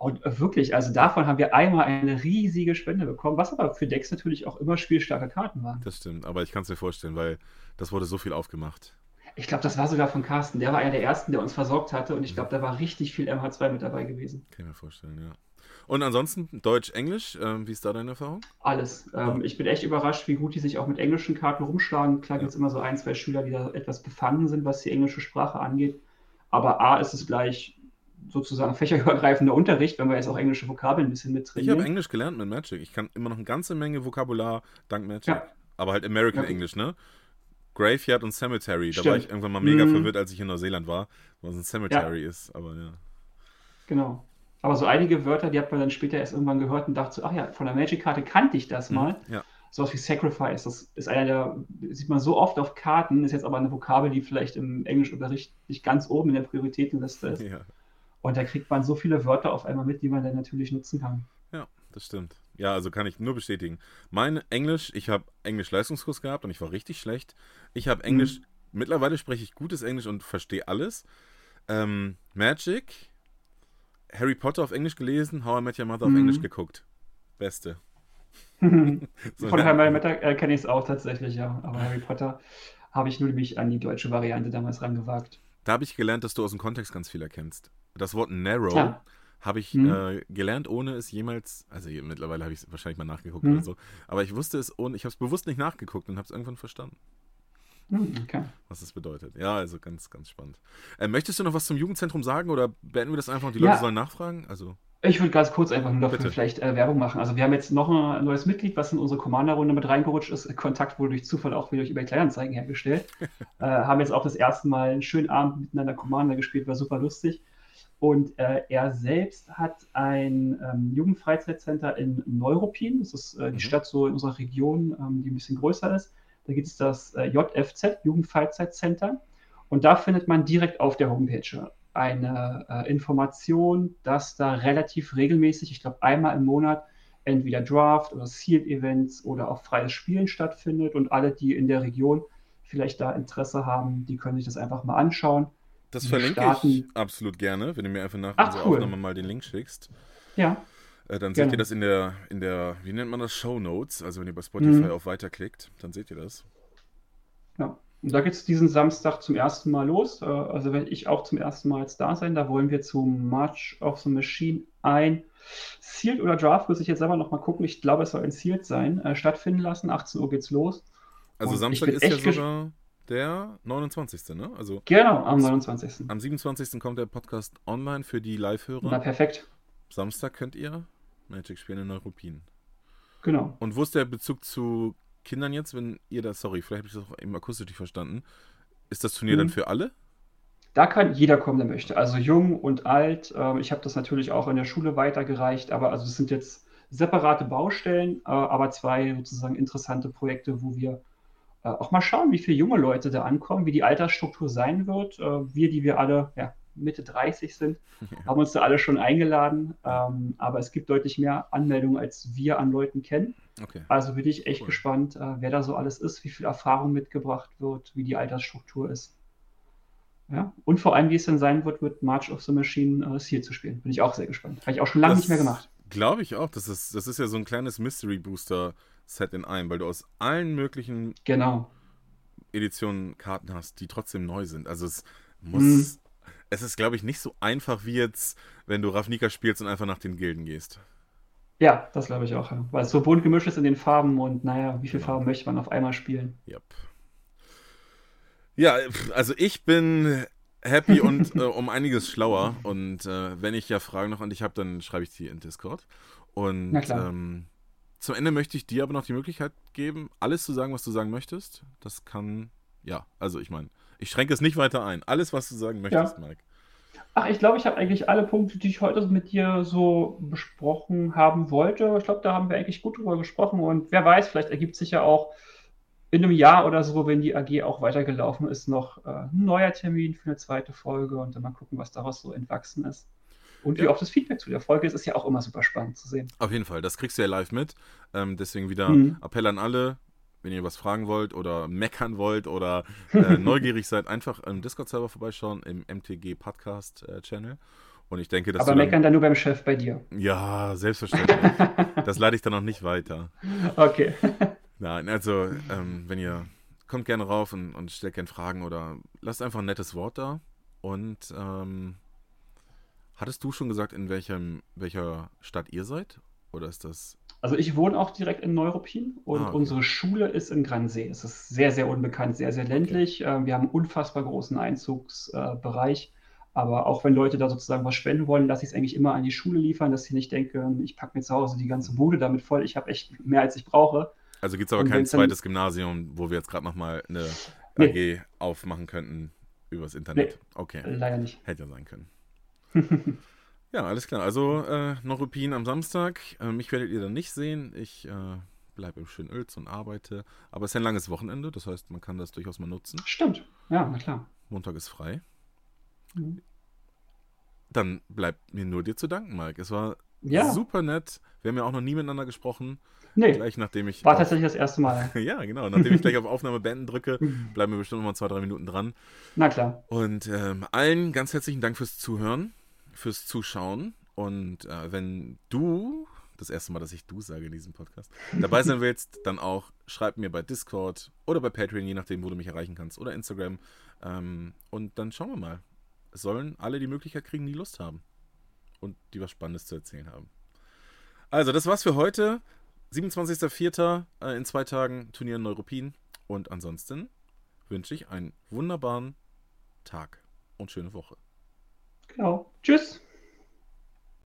Und wirklich, also davon haben wir einmal eine riesige Spende bekommen, was aber für Decks natürlich auch immer spielstarke Karten waren. Das stimmt, aber ich kann es mir vorstellen, weil das wurde so viel aufgemacht. Ich glaube, das war sogar von Carsten. Der war einer der ersten, der uns versorgt hatte und ich glaube, da war richtig viel MH2 mit dabei gewesen. Kann ich mir vorstellen, ja. Und ansonsten Deutsch, Englisch, ähm, wie ist da deine Erfahrung? Alles. Ähm, ich bin echt überrascht, wie gut die sich auch mit englischen Karten rumschlagen. Klar gibt es immer so ein, zwei Schüler, die da etwas befangen sind, was die englische Sprache angeht. Aber A ist es gleich sozusagen fächerübergreifender Unterricht, wenn wir jetzt auch englische Vokabeln ein bisschen mit. Ich habe Englisch gelernt mit Magic. Ich kann immer noch eine ganze Menge Vokabular dank Magic. Ja. Aber halt American ja. English, ne? Graveyard und Cemetery. Stimmt. Da war ich irgendwann mal mega mhm. verwirrt, als ich in Neuseeland war, was ein Cemetery ja. ist. Aber ja. Genau. Aber so einige Wörter, die hat man dann später erst irgendwann gehört und dachte so, ach ja, von der Magic-Karte kannte ich das mhm. mal. Ja. Sowas wie Sacrifice, das ist einer der, sieht man so oft auf Karten, ist jetzt aber eine Vokabel, die vielleicht im Englischunterricht nicht ganz oben in der Prioritätenliste ist. Ja. Und da kriegt man so viele Wörter auf einmal mit, die man dann natürlich nutzen kann. Ja, das stimmt. Ja, also kann ich nur bestätigen. Mein Englisch, ich habe Englisch-Leistungskurs gehabt und ich war richtig schlecht. Ich habe Englisch, mhm. mittlerweile spreche ich gutes Englisch und verstehe alles. Ähm, Magic, Harry Potter auf Englisch gelesen, How I Met Your Mother mhm. auf Englisch geguckt. Beste. so, Von How I Met äh, kenne ich es auch tatsächlich, ja. Aber Harry Potter habe ich nur nämlich an die deutsche Variante damals rangewagt. Da habe ich gelernt, dass du aus dem Kontext ganz viel erkennst. Das Wort narrow ja. habe ich hm. äh, gelernt, ohne es jemals, also mittlerweile habe ich es wahrscheinlich mal nachgeguckt hm. oder so, aber ich wusste es ohne, ich habe es bewusst nicht nachgeguckt und habe es irgendwann verstanden. Hm, okay. Was das bedeutet. Ja, also ganz, ganz spannend. Äh, möchtest du noch was zum Jugendzentrum sagen oder beenden wir das einfach und die ja. Leute sollen nachfragen? Also. Ich würde ganz kurz einfach nur dafür vielleicht äh, Werbung machen. Also wir haben jetzt noch ein neues Mitglied, was in unsere Commander-Runde mit reingerutscht ist. Kontakt wurde durch Zufall auch wieder eBay Kleinanzeigen hergestellt. äh, haben jetzt auch das erste Mal einen schönen Abend miteinander Commander gespielt, war super lustig. Und äh, er selbst hat ein ähm, Jugendfreizeitcenter in Neuruppin. Das ist äh, die mhm. Stadt so in unserer Region, ähm, die ein bisschen größer ist. Da gibt es das äh, JFZ, Jugendfreizeitcenter. Und da findet man direkt auf der Homepage eine äh, Information, dass da relativ regelmäßig, ich glaube einmal im Monat, entweder Draft oder Sealed Events oder auch freies Spielen stattfindet. Und alle, die in der Region vielleicht da Interesse haben, die können sich das einfach mal anschauen. Das verlinke ich absolut gerne, wenn du mir einfach nach Ach, unserer cool. Aufnahme mal den Link schickst. Ja. Äh, dann seht ihr das in der, in der, wie nennt man das, Show Notes. Also wenn ihr bei Spotify mhm. auf weiterklickt, dann seht ihr das. Ja. Und da geht es diesen Samstag zum ersten Mal los. Äh, also werde ich auch zum ersten Mal jetzt da sein. Da wollen wir zum March of the Machine ein Sealed oder Draft, muss ich jetzt selber noch mal gucken. Ich glaube, es soll ein Sealed sein, äh, stattfinden lassen. 18 Uhr geht's los. Also Und Samstag ist ja sogar der 29. Ne? Also genau, am 29. Am 27. kommt der Podcast online für die Live-Hörer. Na, perfekt. Samstag könnt ihr Magic spielen in Neuruppin. Genau. Und wo ist der Bezug zu Kindern jetzt, wenn ihr das, sorry, vielleicht habe ich das auch eben akustisch nicht verstanden. Ist das Turnier mhm. dann für alle? Da kann jeder kommen, der möchte. Also jung und alt. Ähm, ich habe das natürlich auch in der Schule weitergereicht, aber also es sind jetzt separate Baustellen, äh, aber zwei sozusagen interessante Projekte, wo wir auch mal schauen, wie viele junge Leute da ankommen, wie die Altersstruktur sein wird. Äh, wir, die wir alle ja, Mitte 30 sind, ja. haben uns da alle schon eingeladen. Ähm, aber es gibt deutlich mehr Anmeldungen, als wir an Leuten kennen. Okay. Also bin ich echt cool. gespannt, äh, wer da so alles ist, wie viel Erfahrung mitgebracht wird, wie die Altersstruktur ist. Ja. Und vor allem, wie es dann sein wird, mit March of the Machine äh, Seal zu spielen. Bin ich auch sehr gespannt. Habe ich auch schon lange nicht mehr gemacht. Glaube ich auch. Das ist, das ist ja so ein kleines Mystery Booster Set in einem, weil du aus allen möglichen genau. Editionen Karten hast, die trotzdem neu sind. Also es muss. Mhm. Es ist, glaube ich, nicht so einfach wie jetzt, wenn du Ravnica spielst und einfach nach den Gilden gehst. Ja, das glaube ich auch. Ja. Weil es so bunt gemischt ist in den Farben und naja, wie viele Farben möchte man auf einmal spielen? Yep. Ja, also ich bin happy und äh, um einiges schlauer. Und äh, wenn ich ja Fragen noch an dich habe, dann schreibe ich die in Discord. Und ähm, zum Ende möchte ich dir aber noch die Möglichkeit geben, alles zu sagen, was du sagen möchtest. Das kann, ja, also ich meine, ich schränke es nicht weiter ein. Alles, was du sagen möchtest, ja. Mike. Ach, ich glaube, ich habe eigentlich alle Punkte, die ich heute mit dir so besprochen haben wollte. Ich glaube, da haben wir eigentlich gut drüber gesprochen und wer weiß, vielleicht ergibt sich ja auch in einem Jahr oder so, wenn die AG auch weitergelaufen ist, noch äh, ein neuer Termin für eine zweite Folge und dann mal gucken, was daraus so entwachsen ist. Und ja. wie auch das Feedback zu der Folge ist, ist ja auch immer super spannend zu sehen. Auf jeden Fall, das kriegst du ja live mit. Ähm, deswegen wieder mhm. Appell an alle, wenn ihr was fragen wollt oder meckern wollt oder äh, neugierig seid, einfach im Discord-Server vorbeischauen, im MTG Podcast-Channel. Äh, und ich denke, dass Aber meckern dann, dann nur beim Chef bei dir. Ja, selbstverständlich. das leite ich dann noch nicht weiter. Okay. Nein, also, ähm, wenn ihr kommt gerne rauf und, und stellt gerne Fragen oder lasst einfach ein nettes Wort da. Und ähm, hattest du schon gesagt, in welchem, welcher Stadt ihr seid? Oder ist das also ich wohne auch direkt in Neuruppin und ah, okay. unsere Schule ist in Gransee. Es ist sehr, sehr unbekannt, sehr, sehr ländlich. Okay. Ähm, wir haben einen unfassbar großen Einzugsbereich. Aber auch wenn Leute da sozusagen was spenden wollen, lasse ich es eigentlich immer an die Schule liefern, dass sie nicht denken, ich packe mir zu Hause die ganze Bude damit voll. Ich habe echt mehr, als ich brauche. Also gibt es aber und kein zweites Gymnasium, wo wir jetzt gerade nochmal eine nee. AG aufmachen könnten übers Internet. Nee, okay. Leider nicht. Hätte ja sein können. Ja, alles klar. Also äh, Neuruppin am Samstag. Äh, mich werdet ihr dann nicht sehen. Ich äh, bleibe im schönen Öls und arbeite. Aber es ist ein langes Wochenende, das heißt, man kann das durchaus mal nutzen. Stimmt, ja, na klar. Montag ist frei. Mhm. Dann bleibt mir nur dir zu danken, Mike. Es war ja. super nett. Wir haben ja auch noch nie miteinander gesprochen. Nee. Gleich nachdem ich. War auf, tatsächlich das erste Mal. ja, genau. Nachdem ich gleich auf Aufnahme beenden drücke, bleiben wir bestimmt noch mal zwei, drei Minuten dran. Na klar. Und ähm, allen ganz herzlichen Dank fürs Zuhören fürs Zuschauen. Und äh, wenn du, das erste Mal, dass ich du sage in diesem Podcast, dabei sein willst, dann auch schreib mir bei Discord oder bei Patreon, je nachdem, wo du mich erreichen kannst, oder Instagram. Ähm, und dann schauen wir mal. Es sollen alle die Möglichkeit kriegen, die Lust haben. Und die was Spannendes zu erzählen haben. Also, das war's für heute. 27.04. Äh, in zwei Tagen Turnier in Neuruppin. Und ansonsten wünsche ich einen wunderbaren Tag und schöne Woche. Genau. Tschüss.